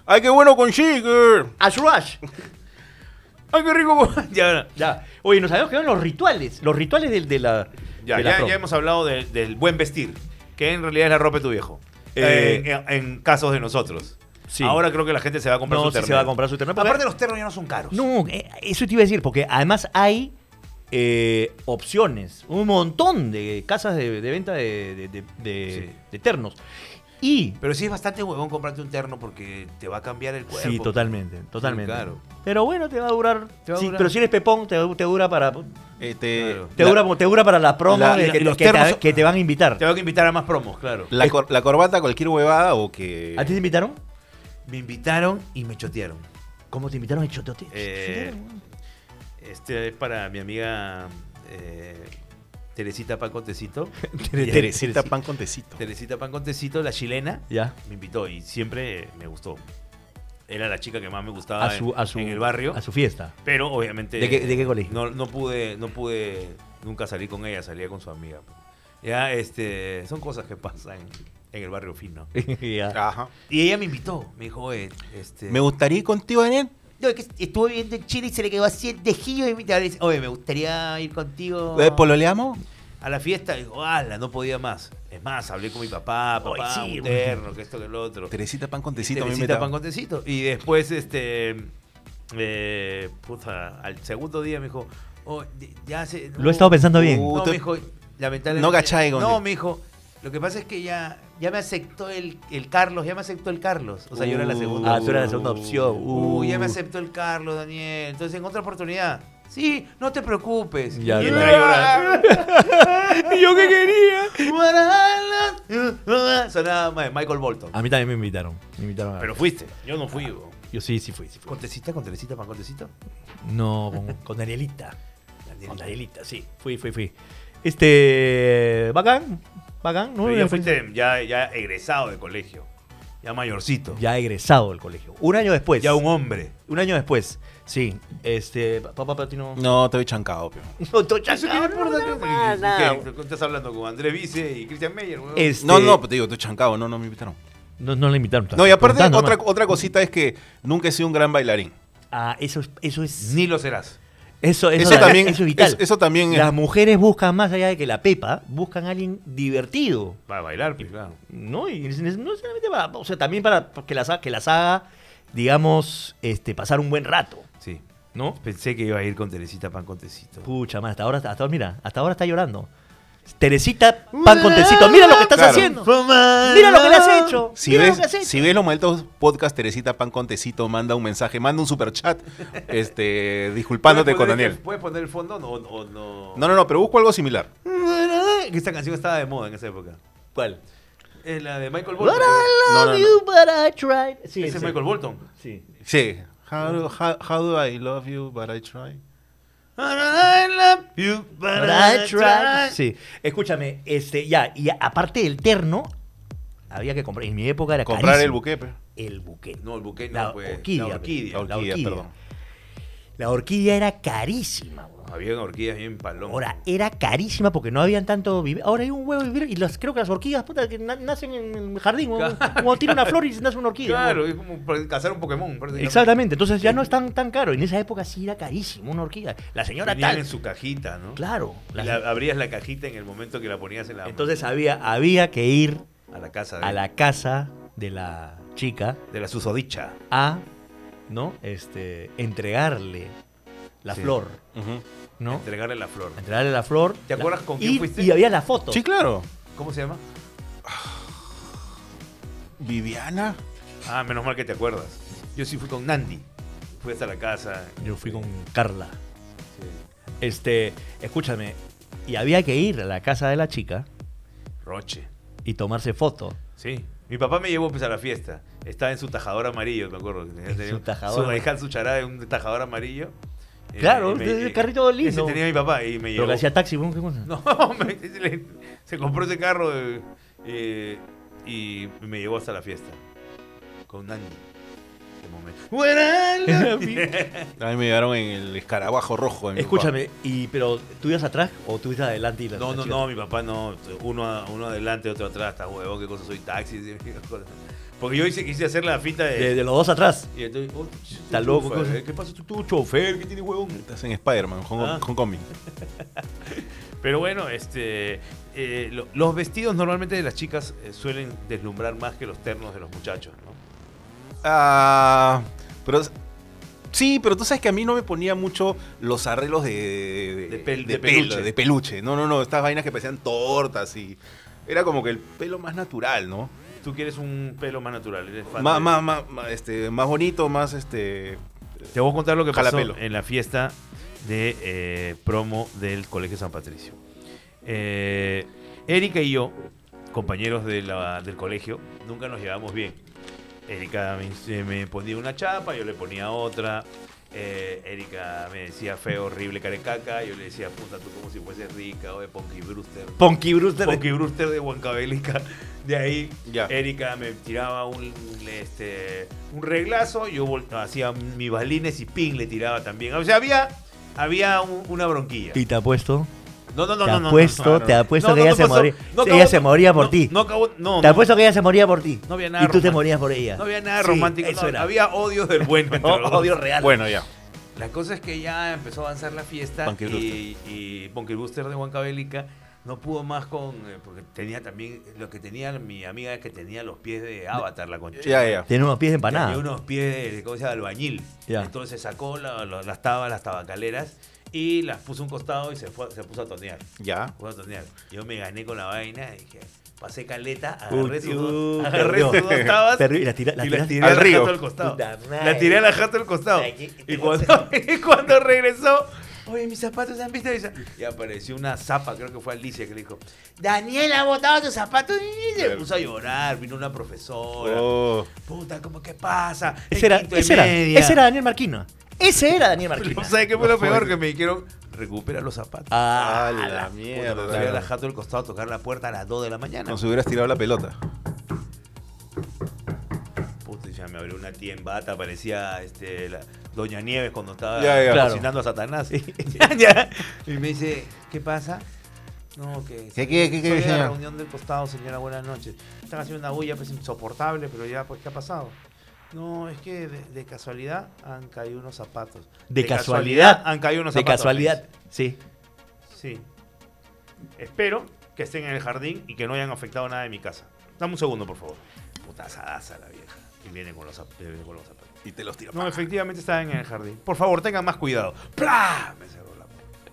¡Ay, qué bueno con Seeker! Ash Rush. ¡Ay, qué rico! ya, Ya. Oye, nos habíamos quedado en los rituales. Los rituales del, de la. ya, de la ya, ya hemos hablado de- del buen vestir, que en realidad es la ropa de tu viejo. Eh, Eh, en, en casos de nosotros. Sí. Ahora creo que la gente se va a comprar No, su sí terno. se va a comprar su terno, porque- Aparte los ternos ya no son caros. No, eh, eso te iba a decir, porque además hay eh, opciones, un montón de casas de, de venta de, de- de- de- Sí. de ternos. Y. Pero sí es bastante huevón comprarte un terno porque te va a cambiar el cuerpo. Sí, totalmente, totalmente. claro. Pero bueno, te va a durar. Te va a sí, durar. Pero si eres pepón, te, te dura para. Eh, te- Claro. Te, la, dura, te dura para la promo la- de la- que, y los que te, que van a invitar. Te va a invitar a más promos, claro. la cor- la corbata, cualquier huevada o que. ¿A ti te invitaron? Me invitaron y me chotearon. ¿Cómo te invitaron? Chotearon, Eh, Este es para mi amiga eh, Teresita Pan Contecito. Teresita pan con tecito. Teresita Pan Contecito, la chilena, Ya. me invitó y siempre me gustó. Era la chica que más me gustaba A su, en, a su, en el barrio. A su fiesta. Pero obviamente. ¿De qué- de qué colegio? No, no pude, no pude nunca salir con ella, salía con su amiga. Ya, este. Son cosas que pasan en el barrio fino. Ya. Ajá. Y ella me invitó, me dijo, "Oye, este. Me gustaría ir contigo, Daniel. No, es que estuvo viviendo en Chile y se le quedó así el dejillo y me dice, oye, me gustaría ir contigo. Eh, ¿Pololeamos? a la fiesta, digo, ala, no podía más. Es más, hablé con mi papá, papá, Ay, sí, un terno, que esto, que lo otro. Teresita pan con tecito. Teresita pan con tecito. Y después, este, eh, puta, al segundo día me dijo, oh, ya se... Lo he estado pensando bien. No, te- me dijo, lamentablemente... No cachai, Gonde. No, me dijo, lo que pasa es que ya, ya me aceptó el, el Carlos, ya me aceptó el Carlos. O sea, yo era la segunda. Ah, tú eras la segunda opción. Uh, ya me Uh. aceptó el Carlos, Daniel. Entonces, en otra oportunidad. Sí, no te preocupes. Ya, y ya. entré a llorar. ¿Y yo qué quería? Sonaba Michael Bolton. A mí también me invitaron. Me invitaron a Pero fuiste. Yo no fui. weón. Yo sí, sí fui, sí fui. ¿Contecita, con telecita, pan contecito? No, con, con Danielita. Con Danielita, sí. Fui, fui, fui. Este. Bacán. Bacán, ¿no? Pero Ya ya fui- fuiste ya, ya egresado de colegio. Ya mayorcito. Ya egresado del colegio. Un año después. Ya un hombre. Un año después. Sí. Este. Papá Patino. No, te voy chancado, pero. No, estoy ¿Eso qué chacao, importa? no, ¿Qué- no, nada. qué- qué estás hablando con Andrés Vice y Cristian Meyer? Este, No, no, pero te digo, estoy chancado, no, no me invitaron. No, no le invitaron. No, y aparte, otra, otra cosita es que nunca he sido un gran bailarín. Ah, eso es. Eso es. Ni lo serás. Eso, eso, Eso también, eso es vital. eso- eso también es- Las mujeres buscan más allá de que la pepa, buscan a alguien divertido. Para bailar, pues, claro. ¿no? Y no necesariamente para, o sea, también para que las, que las haga, digamos, este, pasar un buen rato, Sí. ¿no? Pensé que iba a ir con Teresita pan contecito. Pucha, man, hasta ahora, hasta ahora, mira, hasta ahora está llorando. Teresita, pan con tecito, mira lo que estás Claro. haciendo. Mira lo que le has hecho. Si mira ves, lo que has hecho. si ves los malditos podcast, Teresita Pan Contecito manda un mensaje, manda un super chat, este, disculpándote ¿Puedes con Daniel. el- ¿Puedes poner el fondo o, o no? No, no, no, pero busco algo similar. Esta canción estaba de moda en esa época. ¿Cuál? Es la de Michael But Bolton. I No, love no, you, but I tried. Sí, Ese es sí. Michael Bolton. Sí. Sí. How do, how, how do I love you, but I try? I love you, but But I tried. Sí. Escúchame, este, ya, y aparte del terno, había que comprar. En mi época era Comprar el buque. El buque. No, el buque no, La pues. orquídea, La orquídea. La La orquídea, perdón. La orquídea era carísima. weón. Había orquídeas bien paloma. Ahora, era carísima porque no habían tanto vive- Ahora hay un huevo vivero y las, creo que las orquídeas, puta, que na- nacen en el jardín. weón. Como tira una flor y nace una orquídea. Claro, es como cazar un Pokémon. Exactamente, entonces ya no es tan, tan caro. En esa época sí era carísimo una orquídea. La señora Venían tal. en su cajita, ¿no? Claro. Y la- la- abrías la cajita en el momento que la ponías en la entonces había, había que ir a la casa de, a la casa de la chica de la susodicha. a, ¿no? Este, entregarle la Sí. flor, Ujú. ¿No? Entregarle la flor. Entregarle la flor. ¿Te la- acuerdas con quién y, fuiste? Y había la foto. Sí, claro. ¿Cómo se llama? Viviana. Ah, menos mal que te acuerdas. Yo sí fui con Nandi. Fui hasta la casa. Yo fui con Carla. Sí. Este, escúchame, y había que ir a la casa de la chica Roche. y tomarse foto. Sí. Mi papá me llevó pues a la fiesta. Estaba en su tajador amarillo, me acuerdo. Tenía- En tenía su tajador. Su su charada en un tajador amarillo. Eh, Claro, y me- el y- carrito lindo. Ese tenía mi papá y me Pero llevó. que hacía taxi, ¿cómo? ¿qué cosa? No, me- le- se compró ese carro eh, eh, y me llevó hasta la fiesta. Con momento. A mí me llevaron en el escarabajo rojo. Escúchame, y, pero ¿tú ibas atrás o tú ibas adelante? Y la, No, la no, chica? no, mi papá no. Uno, a- uno adelante, otro atrás. Está huevón, qué cosa soy taxi. Porque yo hice, quise hacer la finta de. De, de los dos atrás. y entonces, oh, Está loco, chofer, cosa. ¿Qué pasa tú, tú, chofer? ¿Qué tiene huevón? Estás en Spider-Man, Hong, Ah. Pero bueno, este, eh, lo- los vestidos normalmente de las chicas eh, suelen deslumbrar más que los ternos de los muchachos, ¿no? Ah, pero sí, pero tú sabes que a mí no me ponía mucho los arreglos de, de, De pel- de de pelo, peluche. de peluche. No, no, no, estas vainas que parecían tortas y era como que el pelo más natural, ¿no? Tú quieres un pelo más natural. Eres fan Más, de- más, más, más, este, más bonito, más este. Te voy a contar lo que pasó Jalapelo. en la fiesta de eh, promo del Colegio San Patricio. Eh, Erika y yo, compañeros de la- del colegio, nunca nos llevamos bien. Erika me, se me ponía una chapa, yo le ponía otra. Eh, Erika me decía feo, horrible, carecaca. Yo le decía, puta, tú como si fueses rica o de Ponky Brewster. Ponky Brewster. Ponky Brewster de Huancavelica. De ahí, Ya. Erika me tiraba un, este, un reglazo, yo hacía mis balines y ping le tiraba también. O sea, había, había un- una bronquilla. Y te ha puesto. No, no, no, te no, no, apuesto, no, no. te apuesto No, que no, ella se pasó. moría. No ella se moría por no, ti. No, acabó, no, te no. apuesto que ella se moría por ti. No había nada Y tú te morías por ella. No había nada Sí, romántico, Eso no, era. había odios del bueno. odio real. Bueno, ya. La cosa es que ya empezó a avanzar la fiesta Punky y, y Brewster de Huancavelica no pudo más con... eh, porque tenía también... Lo que tenía mi amiga es que tenía los pies de Avatar, la concha. Ya, ya. Tiene unos pies de Tenía empanada. unos pies de, ¿cómo se llama? albañil. Ya. Entonces sacó la- la- las tabas, las tabacaleras y las puso a un costado y se, fue, se puso a tonear. Ya. Puso a tonear. Yo me gané con la vaina y dije, pasé caleta, agarré sus dos, agarré sus dos tabas y la tira- la y tiraste tiré al la río. al costado. La tiré a la jato al costado. Y cuando, y cuando regresó, oye, mis zapatos se han visto. Y apareció una zapa, creo que fue Alicia, que le dijo, Daniel ha botado tus zapatos. y se puso a llorar, vino una profesora. Oh. Puta, ¿cómo que pasa? Ese era, ese era, media". ese era Daniel Marquina. Ese era Daniel Marquina. ¿Sabes qué fue lo peor? Que me dijeron, recupera los zapatos. Ah, A la Puta, me fui a mierda. la jato del costado a tocar la puerta a las 2 de la mañana. No se hubieras tirado la pelota. Puta, y ya me abrió una tía en bata, parecía este, la, Doña Nieves cuando estaba Ya, ya. Claro. cocinando a Satanás. Ya, y me dice, ¿qué pasa? No, que ¿Qué, qué, qué, qué, la reunión del costado, señora, buenas noches. Están haciendo una bulla pues insoportable, pero ya, pues, ¿qué ha pasado? No, es que de, de casualidad han caído unos zapatos. De casualidad. han caído unos de zapatos. casualidad, sí. Sí. Espero que estén en el jardín y que no hayan afectado nada de mi casa. Dame un segundo, por favor. Puta asadaza la vieja. Y viene con los, viene con los zapatos. Y te los tiro. No, efectivamente estaban en el jardín. Por favor, tengan más cuidado. ¡Plá! Me cerró la puerta.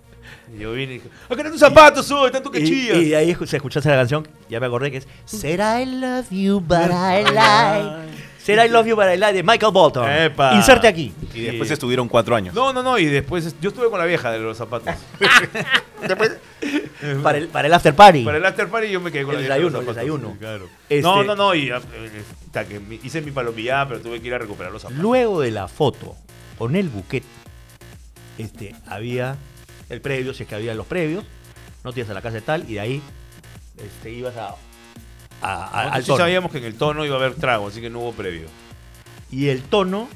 Y yo vine y dije, ¡acá están tus zapatos, soy! ¡Tanto que Y, chillas! y ahí se escuchaste la canción, ya me acordé que es Said I love you, but I lie. Said I love you, but I lie de Michael Bolton. Epa. Inserte aquí. Y después estuvieron cuatro años. No, no, no, y después yo estuve con la vieja de los zapatos. Para el, para el after party. Para el after party yo me quedé con El la vieja de los desayuno, el zapatos. desayuno. Claro. Este- No, no, no, y eh, eh, hasta que hice mi palomillada, pero tuve que ir a recuperar los zapatos. Luego de la foto con el buquet, este, había el previo, si es que había los previos, no tienes a la casa de tal, y de ahí este, ibas a, a- a- Nosotros al sí tono. sabíamos que en el tono iba a haber trago, así que no hubo previo. Y el tono,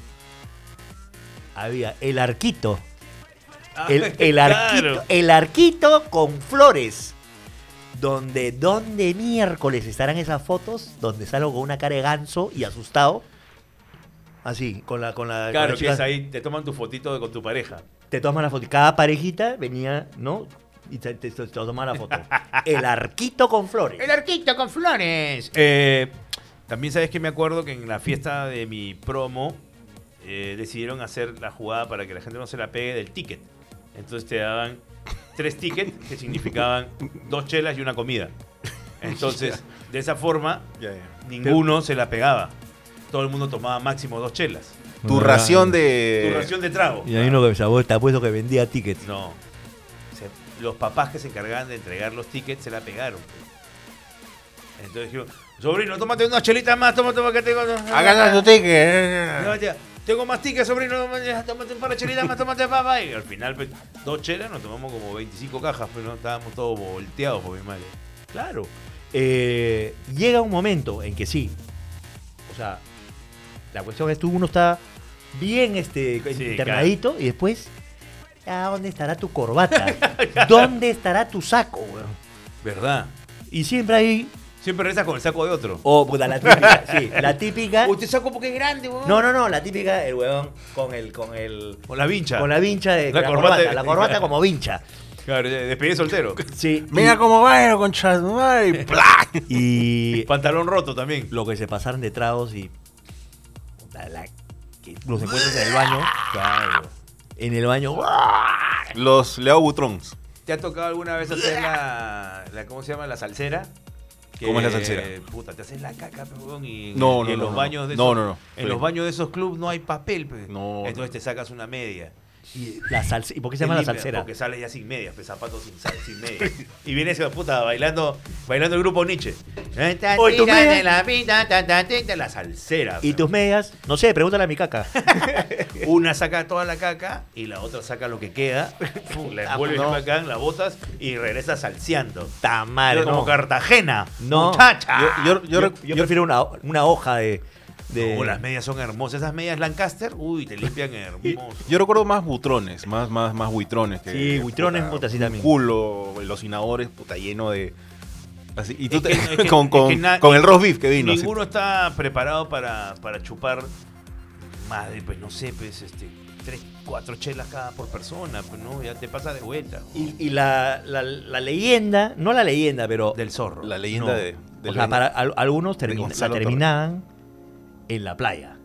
había el arquito. El, el arquito, el arquito con flores. Donde, donde miércoles estarán esas fotos donde salgo con una cara de ganso y asustado. Así, con la, con la, con Claro, la que es ahí, te toman tu fotito de- con tu pareja. te toman la foto. Cada parejita venía, ¿no? Y te, te, te toman la foto. El arquito con flores. El arquito con flores. Eh, también sabes que me acuerdo que en la fiesta de mi promo eh, decidieron hacer la jugada para que la gente no se la pegue del ticket. Entonces te daban tres tickets que significaban dos chelas y una comida. Entonces, de esa forma, Ya, ya. ninguno se la pegaba. Todo el mundo tomaba máximo dos chelas. Tu ración de. Tu ración de trago. Y hay uno que te apuesto que vendía tickets. No. Los papás que se encargaban de entregar los tickets se la pegaron. pues. Entonces dijeron, sobrino, tómate unas chelitas más, tómate porque tengo... Hagan tu ticket. Tengo más tickets, sobrino, tómate un par de chelitas más, tómate papá. Y al final, pues, dos chelas, nos tomamos como 25 cajas, pero no estábamos todos volteados por mi madre. Claro. Eh, llega un momento en que sí. O sea, la cuestión es tú uno está bien este, Sí, internadito y después, ¿a dónde estará tu corbata? ¿Dónde estará tu saco? weón? ¿Verdad? Y siempre hay... Siempre regresas con el saco de otro. Oh, puta, la típica, sí, la típica... Usted saco porque es grande, weón. No, no, no, la típica, el huevón con el, con el... Con la vincha. Con la vincha de La la, corbata corbata, de- la corbata como vincha. Claro, despedí soltero. Sí. Mira cómo va, con y ¡plá! y, y Pantalón roto también. lo que se pasaron de tragos y puta, la- que los encuentros en el baño. Claro. En el baño. Los Leo Butrons. ¿Te ha tocado alguna vez hacer la, la ¿cómo se llama? La salsera? Que, ¿Cómo es la salsera? Puta, te haces la caca, perdón, y, en- No, y no, en no, los no. baños de esos, no, no. En los baños de esos clubs no hay papel, pues. No, Entonces no. te sacas una media. Y la salsa, ¿Y por qué se llama la salsera? Porque sales ya sin medias, pues, zapatos sin, sal- sin medias. y viene ese puta bailando, bailando el grupo Nietzsche. Oye, ¿tus medias? la salsera. ¿Y tus medias? No sé, pregúntale a mi caca. Una saca toda la caca y la otra saca lo que queda, la envuelves no. acá, la botas y regresas salseando. Tamar, Pero como no. Cartagena. No. Muchacha. Yo, yo, Yo, yo, yo prefiero una, una hoja de. De las medias son hermosas. Esas medias Lancaster, uy, te limpian hermoso. yo recuerdo más butrones, más, más, más buitrones. Que, Sí, buitrones, puta, sí, un también. culo, los inadores, puta, lleno de... Así, y tú Es te- que- es que- con, es con, que con el roast beef que vino. así. Ninguno está preparado para, para chupar más de, pues no sé, pues este, tres, cuatro chelas cada por persona, pues no, ya te pasa de vuelta. Y, y la, la- la leyenda, no la leyenda, pero. Del zorro. La leyenda No. de... o sea, para al- algunos termina- la terminaban en la playa.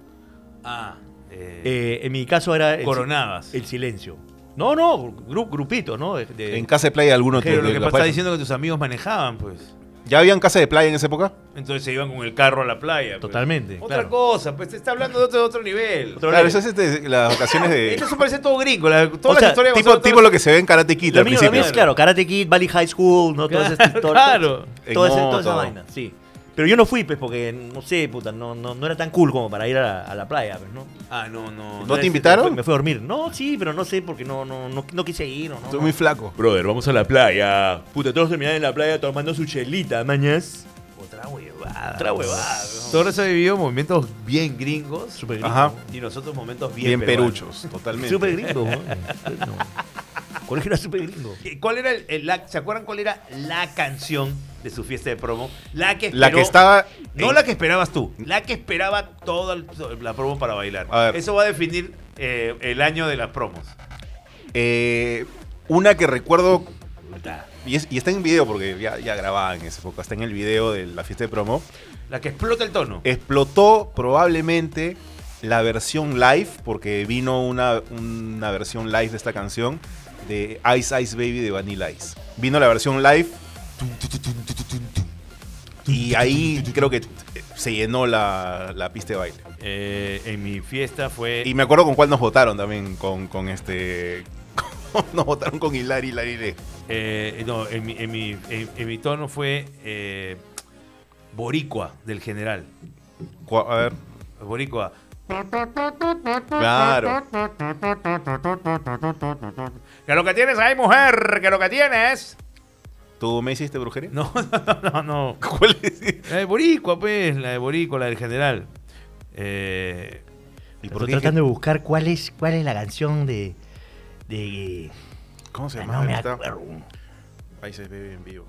Ah, eh, Eh, en mi caso era. el, coronabas. el silencio. No, no, gru- grupito, ¿no? De- de- En casa de playa alguno Pero lo que pasa diciendo que tus amigos manejaban, pues. ¿Ya habían casa de playa en esa época? Entonces se iban con el carro a la playa. pues. Totalmente, Otra claro. cosa, pues te está hablando de otro, de otro nivel. Otro Claro, nivel. eso es este, las ocasiones de... Esto se parece todo gringo. La, todas O las sea, historias tipo, tipo lo que se ve en Karate Kid Lo al mío, lo principio. mío es claro, Karate Kid, Valley High School, ¿no? Todo ese, todo- Claro. Todo ese- toda esa vaina, sí. Pero yo no fui, pues, porque, no sé, puta, no, no, no era tan cool como para ir a la, a la playa, pues, ¿no? Ah, no, no. ¿No te invitaron? Me fui, a dormir. No, sí, pero no sé, porque no, no, no, no quise ir, ¿o ¿no? Estoy muy flaco. Brother, vamos a la playa. Puta, todos terminaron en la playa tomando su chelita, mañas. Otra huevada. Otra huevada. Torres ha vivido momentos bien gringos. Súper gringo. Ajá. Y nosotros momentos bien, Bien, peruchos, totalmente. Súper gringo, ¿no? No. Colegio era súper gringo. ¿Qué- ¿Cuál era el, el- la- ¿Se acuerdan cuál era la canción de su fiesta de promo? La que La que esperó- estaba... No en- la que esperabas tú, la que esperaba toda la promo para bailar. Eso va a definir eh, el año de las promos. eh, una que recuerdo... Y, es- y está en video porque ya, ya grababa en esa época. Está en el video de la fiesta de promo. La que explota el tono. Explotó probablemente la versión live, porque vino una, una versión live de esta canción de Ice Ice Baby de Vanilla Ice. Vino la versión live. Y ahí creo que se llenó la, la pista de baile. Eh, en mi fiesta fue. Y me acuerdo con cuál nos votaron también, con, con este... nos votaron con Hilari, Hilari eh, no, en mi, en mi, en- en mi tono fue eh, Boricua del general. A ver, Boricua. claro. ¿Qué lo que tienes ahí, mujer? ¿Qué lo que tienes? ¿Tú me hiciste brujería? No, no, no, no. ¿Cuál es? La de Boricua, pues, la de Boricua, la del general. Eh, ¿Y Estoy por tratando de buscar cuál es, cuál es la canción de. de ¿Cómo se Ah, llama? no me acuerdo. Ice Ice Baby en vivo.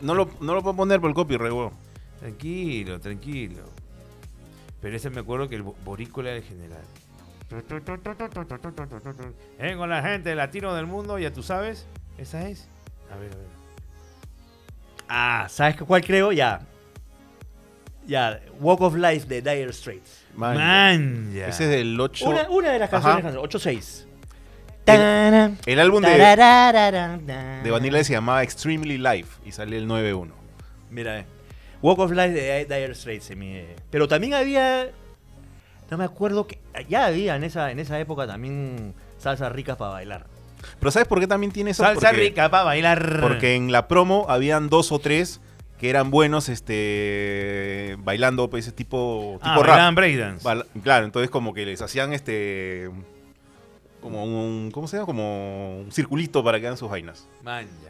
No lo, no lo puedo poner por el copyright, weón. Tranquilo, tranquilo. Pero ese me acuerdo que el bo- Borícola del general. Eh, con la gente latino del mundo, ya tú sabes. ¿Esa es? A ver, a ver. Ah, ¿sabes qué- cuál creo? Ya. Ya, Walk of Life de Dire Straits. Man, Man, ya. Ese es del 8. Una, una de las canciones, 8-6. El- El álbum de, de Vanilla se llamaba Extremely Live y salió el 9-1. Mira, eh. Walk of Life de Dire Straits. en mi- Pero también había. No me acuerdo que. Ya había en esa, en esa época también salsas ricas para bailar. Pero ¿sabes por qué también tiene eso? Salsa porque, rica para bailar. Porque en la promo habían dos o tres que eran buenos este bailando pues ese tipo, tipo ah, rap. bailaban breakdance. Claro, entonces como que les hacían este como un ¿cómo se llama? Como un circulito para que hagan sus vainas. Manja,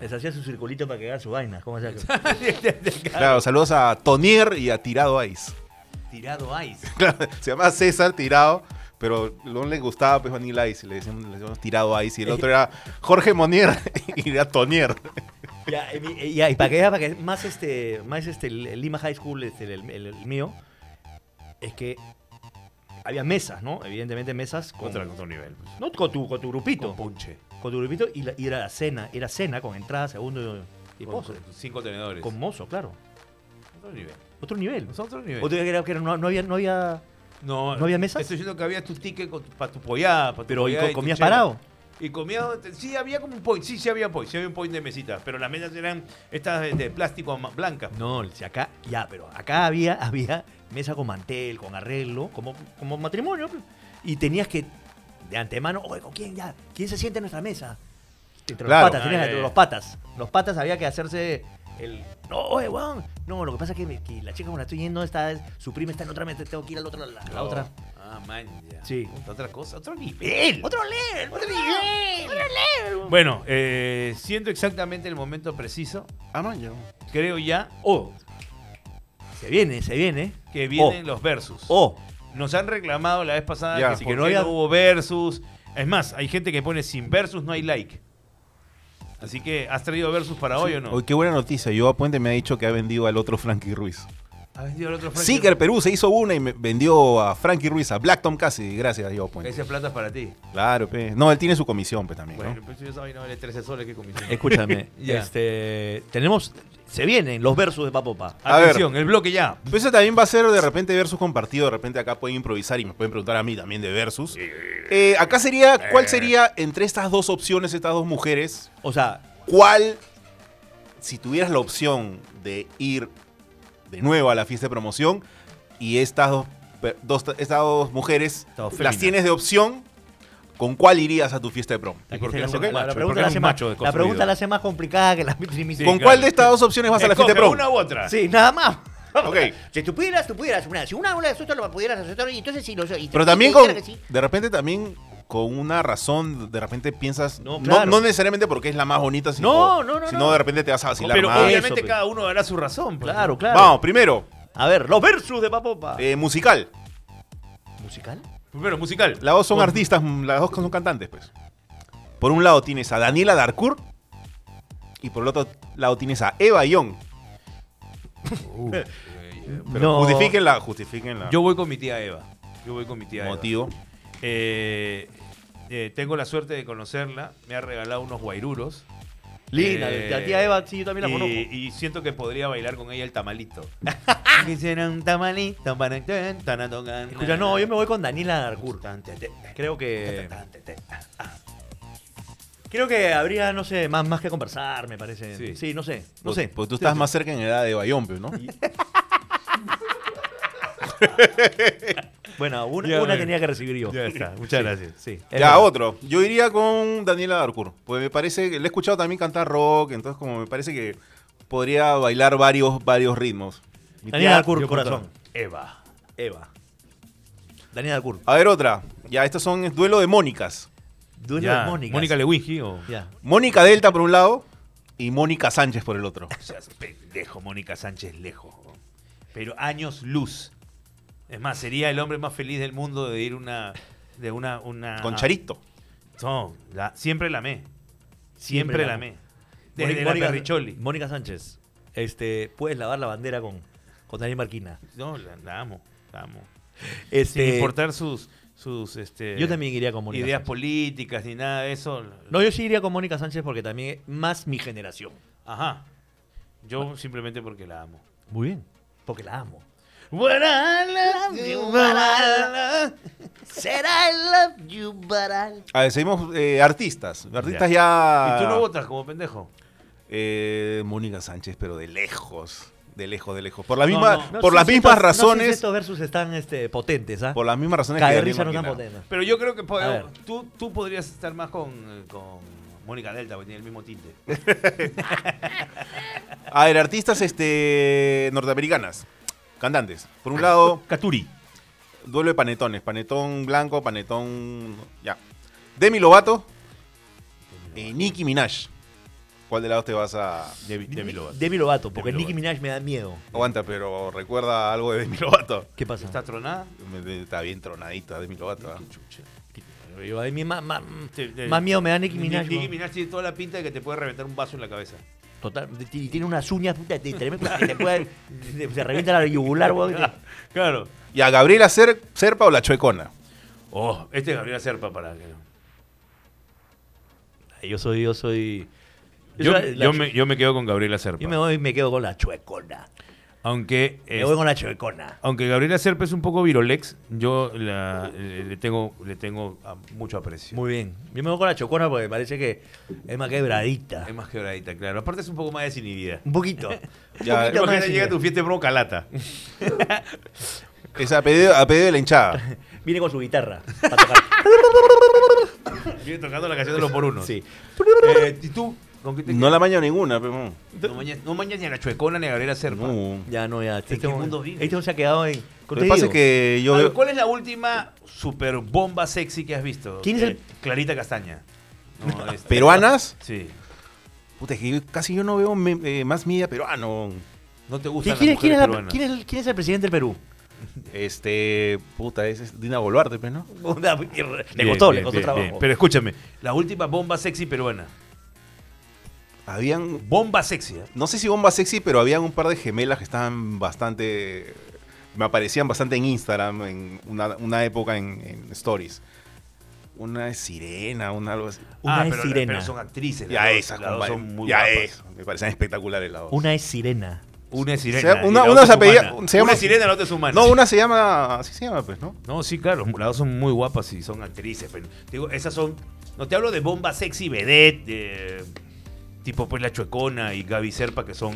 Les hacía su circulito para que hagan sus vainas. ¿Cómo se? Claro, saludos a Tonier y a Tirado Ice. Tirado ice. Claro, se llama César Tirado, pero no le gustaba pues Vanilla Ice, le decíamos, le decíamos Tirado Ice y el otro era Jorge Monier y era Tonier. Ya, y, ya, para que, para que más este, más este, el, Lima High School, este, el, el- el mío, es que había mesas, ¿no? Evidentemente mesas con, Contra, contra un nivel. pues. no, con, tu, con tu grupito. Con punche. Con tu grupito y, la- y era la cena, era cena con entrada, segundo y Con, postre. con cinco tenedores. Con mozo, claro. otro nivel. Otro nivel. Es otro nivel. ¿O tú creías que era- no, no había, no había. No, ¿No había mesas? Estoy diciendo que había tu ticket para tu pollada. pa' tu Pero ¿y pollada co- tu comías parado? Y comía, sí, había como un point, sí, sí había point, sí había un point de mesitas, pero las mesas eran estas de, de plástico ma- blanca. No, si acá, ya, pero acá había, había mesa con mantel, con arreglo, como, como matrimonio. pues. Y tenías que, de antemano, oye, ¿con quién ya? ¿Quién se siente en nuestra mesa? Entre Claro. los patas, tenías entre los patas. Los patas había que hacerse el. No, oye, weón. No, lo que pasa es que, me- que la chica con la estoy yendo está, su prima está en otra mesa, tengo que ir al otro, a la, la otra. Ah, man, ya. Sí. Otra cosa, otro nivel. Otro level, otro nivel. Otro level. Bueno, eh, siendo exactamente el momento preciso, Ah, man, ya. creo ya Oh, se viene, se viene. que vienen los versus. Oh, Nos han reclamado la vez pasada Ya. que, por que no qué había- no hubo versus. Es más, hay gente que pone sin versus no hay like. Así que, ¿has traído versus para hoy o no? Oye, qué buena noticia. Yo a Puente me ha dicho que ha vendido al otro Frankie Ruiz. ¿Ha vendido el otro Frankie? Seeker Perú se hizo una y me vendió a Frankie Ruiz, a Black Tom casi, gracias a Dios, pues. Ese plata es para ti. Claro, pe. No, él tiene su comisión, pues también, Bueno, ¿no? pues yo sabía no vale 13 soles que comisión. Escúchame, este, tenemos, se vienen los versos de Papopa. Ver. Atención, el bloque ya. Pues ese también va a ser de repente versus compartido, de repente acá pueden improvisar y me pueden preguntar a mí también de versus. Eh, acá sería, ¿cuál sería entre estas dos opciones, estas dos mujeres, O sea, cuál, si tuvieras la opción de ir de nuevo a la fiesta de promoción y estas dos, estas dos mujeres las tienes de opción, ¿con cuál irías a tu fiesta de qué la, la- la pregunta la hace más, macho la desconstruido? pregunta la hace más complicada que la. Sí, ¿Con claro. cuál de estas dos opciones vas a la fiesta de promo? una u otra. Sí, nada más. Ok. Si tú pudieras, tú pudieras. Una, si una, una de nosotros lo pudieras hacer, y entonces sí lo Pero también con, sí. de repente también con una razón, de repente piensas, No, no, claro. no necesariamente porque es la más bonita, sino, No, no, no, sino no. de repente te vas a vacilar Pero más. obviamente Eso, pues. cada uno dará su razón. pues, Claro, claro. Vamos, primero, A ver, los versos de Papopa. eh, musical. ¿Musical? Primero, musical. Las dos son artistas, mm, las dos son cantantes, pues. Por un lado tienes a Daniela Darcourt y por el otro lado tienes a Eva Young. Pero No. justifíquenla, justifíquenla. Yo voy con mi tía Eva. Yo voy con mi tía Eva. motivo. Eh, eh, tengo la suerte de conocerla. Me ha regalado unos guairuros. Linda, Eh, la tía Eva, sí, yo también la y, conozco. y siento que podría bailar con ella el tamalito. Quisiera un tamalito para Escucha, no, yo me voy con Daniela Darcourt. Creo que. Creo que habría, no sé, más, más que conversar, me parece. Sí. Sí, no sé. No Pues- sé. Pues tú estás más cerca en edad de pues, ¿no? Bueno, una, Ya, una bueno. tenía que recibir yo. Ya está, muchas gracias. Sí. es Ya, verdad. otro. Yo iría con Daniela Darcourt. Pues me parece que le he escuchado también cantar rock, entonces como me parece que podría bailar varios, varios ritmos. Mi Daniela tía- Darcourt, corazón. Eva. Eva. Daniela Darcourt. A ver, otra. Ya, estos son es duelo de Mónicas. Duelo Ya, de Mónica. Mónica Lewinsky o... Ya. Mónica Delta por un lado y Mónica Sánchez por el otro. O sea, pendejo, Mónica Sánchez lejos. Pero años luz. Es más, sería el hombre más feliz del mundo de ir una. de una. una Con Charito. No, la- siempre la amé. Siempre, Siempre la la amé. Desde la Perricholi. Mónica Sánchez. Este, puedes lavar la bandera con, con Daniel Marquina. No, la, la amo. La amo. Este, Sin importar sus. sus este, yo también iría con Mónica ideas Sánchez. políticas ni nada de eso. No, yo sí iría con Mónica Sánchez porque también es más mi generación. Ajá. Yo simplemente porque la amo. Muy bien. Porque la amo. What I love you, what I love- Said I love you, but I... A ver, seguimos eh, artistas. Artistas ya. Y tú no votas como pendejo. Eh, Mónica Sánchez, pero de lejos. De lejos, de lejos. Por, la misma, no. No por las si mismas estos- No sé razones. si estos versos están este, potentes, ¿ah? Por las mismas razones que no potentes. Pero yo creo que tú, tú podrías estar más con, eh, con Mónica Delta, porque tiene el mismo tinte. A ver, artistas este, norteamericanas. Cantantes. Por un lado, Katuri. duelo de panetones. Panetón blanco, panetón. Ya. Demi Lovato. Y Nicki Minaj. ¿Cuál de lados te vas a.? Demi, Demi Lovato. Demi Lovato, porque Demi Nicki Minaj me da miedo. Aguanta, pero recuerda algo de Demi Lovato. ¿Qué pasa? ¿Está tronada? Está bien tronadita Demi Lovato. Yo, a mí más, más, miedo me da Nicki Ni- Minaj. Nicki. Minaj tiene toda la pinta de que te puede reventar un vaso en la cabeza. Total, y tiene unas uñas puta, de tremendo, que te puede, se, se revienta la yugular, weón. Claro. Y a Gabriela Cer- Serpa o la Chuecona. Oh, este es Gabriela Serpa para que. Yo soy, yo soy. Yo, la- yo me, yo me quedo con Gabriela Serpa. yo me voy y me quedo con la chuecona. Aunque, Me es- voy con la chuecona. aunque Gabriela Serpa es un poco virolex, yo la- le, le tengo, le tengo ah, mucho aprecio. Muy bien. Yo me voy con la chocona porque parece que es más quebradita. Es más quebradita, claro. Aparte es un poco más desinhibida. Un poquito. Ya, Un poquito más llega a tu fiesta de bronca lata. Es a pedido, a pedido de la hinchada. Viene con su guitarra para tocar. Viene tocando la canción de los por uno. Sí. Eh, ¿Y tú? ¿Con qué te No la maño ninguna, pero. No mañas, no mañas ni a la chuecona ni a Gabriela Serpa. No. Ya no, ya. Este mundo vives? Este se ha quedado en. Lo que pasa es que yo A ver. ¿Cuál es la última super bomba sexy que has visto? ¿Quién es el- Eh, Clarita Castaña. No, este- ¿Peruanas? Sí. Puta, es que yo- casi yo no veo me- eh, más media peruano. ¿No te ¿Quién, gustan quién las es, quién, es mujeres la- peruanas? quién es el, quién es el presidente del Perú? Este. Puta, es Dina Boluarte, pues, ¿no? Le Bien, costó, le bien, costó bien, trabajo. bien. Pero escúchame, la última bomba sexy peruana. Habían, Bomba sexy. ¿eh? no sé si bomba sexy, pero habían un par de gemelas que estaban bastante, me aparecían bastante en Instagram, en una, una época en, en Stories. Una es sirena, una algo así. Una Ah, es pero, sirena. pero son actrices. Ya dos, esas, compadre. son muy ya eso. Me parecen espectaculares las dos. Una es sirena. Una es Se sirena. y una- una se es apellida- humana. se llama- Una es sirena, la otra es humana. No, una se llama, así se llama, pues, ¿no? No, sí, claro, las dos son muy guapas y son actrices. Pero, digo, esas son. No te hablo de bomba sexy vedette, de, tipo pues la chuecona y Gaby Serpa, que son.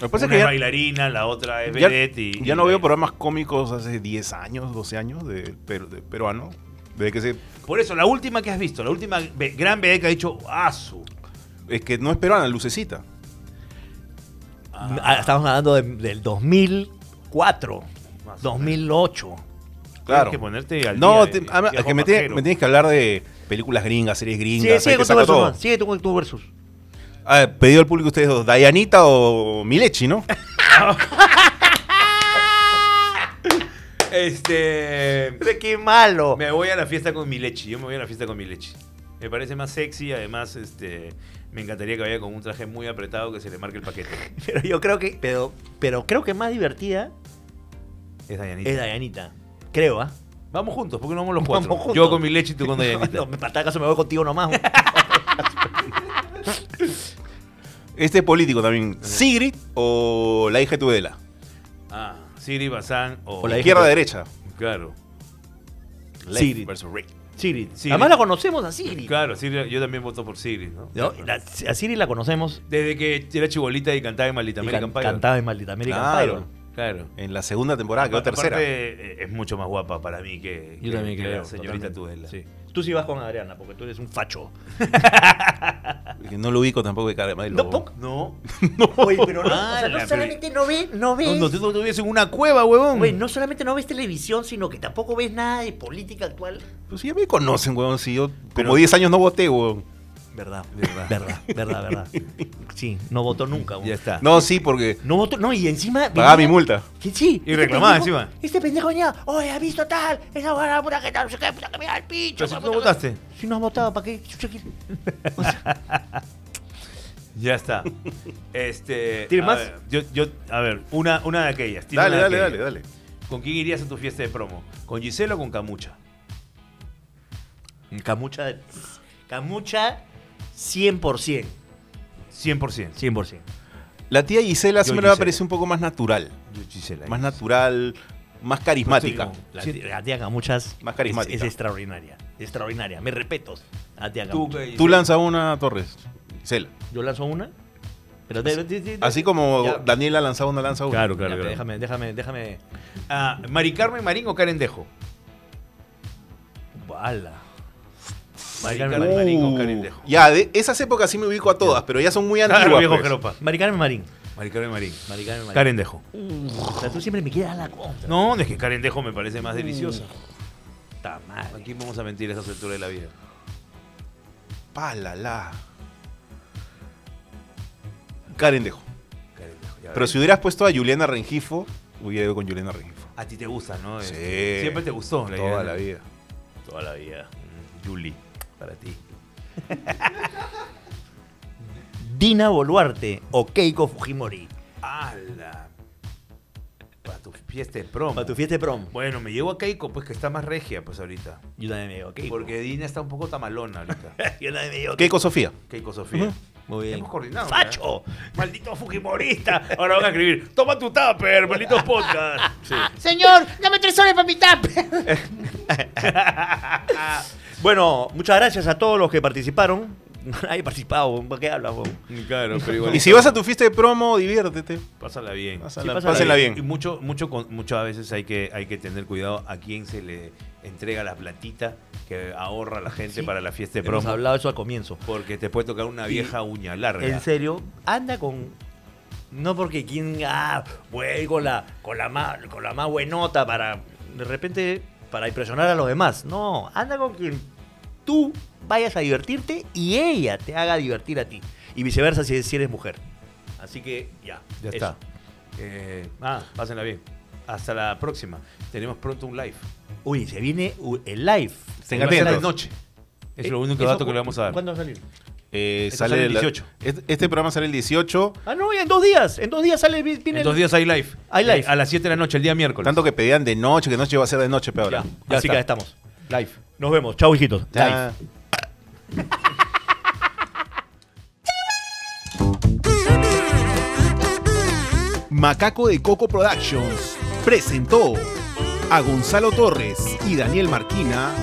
Una es que ya, bailarina, la otra es ya- vedette. y, ya y no veo programas cómicos hace 10 años, 12 años de, per- de peruano. Desde que se, Por eso, la última que has visto, la última gran vedette que ha dicho, ¡ah, su! es que no es peruana, lucecita. Ah, Estamos hablando de- del 2004, Más o 2008. Claro. Tienes que ponerte al No, día te- de- a- a- viejo que me, tiene- me tienes que hablar de películas gringas, series gringas. Sigue, ahí sigue con tu versus, sigue con tu versus. A ver, pedido al público ustedes dos, Dayanita o Milechi, ¿no? Este. ¡Qué malo! Me voy a la fiesta con mi leche. Yo me voy a la fiesta con mi leche. Me parece más sexy, además, este. Me encantaría que vaya con un traje muy apretado que se le marque el paquete. Pero yo creo que, pero, pero creo que más divertida Es Dayanita. es Dayanita. Creo, ¿ah? Vamos juntos, porque no vamos los cuatro. Vamos juntos. Yo con mi leche y tú con Dayanita. No, para tal caso me voy contigo nomás. Este político también, Sigrid o la hija de Tudela. ah, Siri Bazán o. O la Izquierda, de- derecha. Claro. Left Sigrid. versus right. Siri. Siri. Además la conocemos a Siri. Claro, Siri, yo también voto por Siri, ¿no? ¿No? La- a Siri la conocemos. Desde que era chibolita y cantaba en Maldita American can- Pie. cantaba en Maldita American Claro. Pie. Claro. En la segunda temporada, quedó Aparte, tercera. eh, es mucho más guapa para mí que, Yo que- también que creo. la señorita. Tudela. Sí. Tú sí vas con Adriana, porque tú eres un facho. No lo ubico tampoco de cara de madre, No, poco. No. Oye, pero no, Ah, o sea, no solamente no ves, no ves. No, no, tú no vives en una cueva, huevón. Güey, no solamente no ves televisión, sino que tampoco ves nada de política actual. Pues ya me conocen, weón. Si yo Pero- como 10 años no voté, weón. Verdad, Verdad. verdad, verdad, verdad. Sí, no votó nunca. Ya está. No, sí, porque No votó, no, y encima. pagaba mi multa. Que sí. Y reclamaba pendejo- encima. Este pendejo venía, oye, ¿has visto tal? Esa buena puta que tal, no sé qué, puta que me da el pincho. Pero si no votaste. Si no has votado, ¿para qué? O sea, Ya está. Este. ¿Tienes más? ver, yo, yo, a ver, una, una de aquellas. Dale, dale, dale, aquellas. dale. ¿Con quién irías a tu fiesta de promo? ¿Con Gisela o con Camucha? Camucha. Camucha 100%. 100%. 100%. La tía Gisela siempre me Gisela. parece un poco más natural. Yo, Gisela. Más natural, más carismática. La, Sí. tía- la tía Camuchas Más carismática. Es, es extraordinaria. Extraordinaria. Me respetos. a La tía Tú, Tú lanzas una, Torres. Gisela. Yo lanzo una. Pero te- Así como Ya. Daniela lanzaba una, lanza una. Claro, Ya, claro, claro. Déjame, déjame, déjame. Ah, ¿Mari Carmen Marín o Karen Dejo? Bala. Mari Carmen Carmen Marín. Marín o Uh, Karen Dejo. Ya, de esas épocas sí me ubico a todas, pero ya son muy Claro, antiguas. viejo pues. jeropa. Mari Carmen Marín. Mari Carmen Marín. Mari Carmen Marín. Karen Dejo. O sea, tú siempre me quieres dar la contra. No, es que Karen Dejo me parece más deliciosa. Está mal. Aquí vamos a mentir a esa altura de la vida. Pálala. Karen Dejo. Karen Dejo, ya Pero ves. si hubieras puesto a Juliana Rengifo, hubiera ido con Juliana Rengifo. A ti te gusta, ¿no? Sí. Siempre te gustó. Toda idea, la ¿no? vida. Toda la vida. Mm, Julie, para ti. Dina Boluarte o Keiko Fujimori. ¡Hala! Para tu fiesta de promo. Para tu fiesta de prom. Bueno, me llevo a Keiko, pues que está más regia, pues ahorita. Yo también me digo Keiko. Porque Dina está un poco tamalona ahorita. Yo también me digo Keiko Sofía. Keiko Sofía. Muy bien. Hemos coordinado. ¡Facho! ¡Maldito Fujimorista! Ahora van a escribir: ¡Toma tu tupper, maldito podcast! Sí. Señor, dame tres soles para mi tap. Bueno, muchas gracias a todos los que participaron. Nadie participado, ¿para qué hablas? weón? Claro, pero igual. Y si vas a tu fiesta de promo, diviértete. Pásala bien. Pásala, pásala pásenla Y bien. mucho, mucho, muchas veces hay que, hay que tener cuidado a quién se le entrega la platita que ahorra la gente Sí. para la fiesta de Hemos promo. hablado de eso al comienzo. Porque te puede tocar una Y- vieja uña larga. En serio, anda con. No porque quien. Ah, voy con la, con la más, con la más buenota para. De repente. Para impresionar a los demás. No, anda con quien tú vayas a divertirte y ella te haga divertir a ti. Y viceversa si, si eres mujer. Así que ya. Ya eso. está. Eh, ah, pásenla bien. Hasta la próxima. Tenemos pronto un live. Uy, se viene el live. Estén Va a ser de atentos. noche. Es Eh, lo único eso dato que le vamos a dar. ¿Cuándo va a salir? Eh, sale el la- 18. este, este programa sale el 18. Ah, no, ya en dos días. En dos días sale viene En dos días hay live. Hay live. Eh, A las 7 de la noche, el día miércoles. Tanto que pedían de noche, que noche iba a ser de noche, pero Ya, ahora. ya Así está. que estamos. Live. Nos vemos. Chau, hijitos. Ya. Macaco de Coco Productions presentó a Gonzalo Torres y Daniel Marquina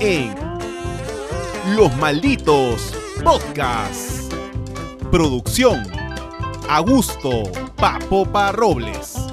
en Los Malditos Podcast. Producción Augusto Papopa Robles.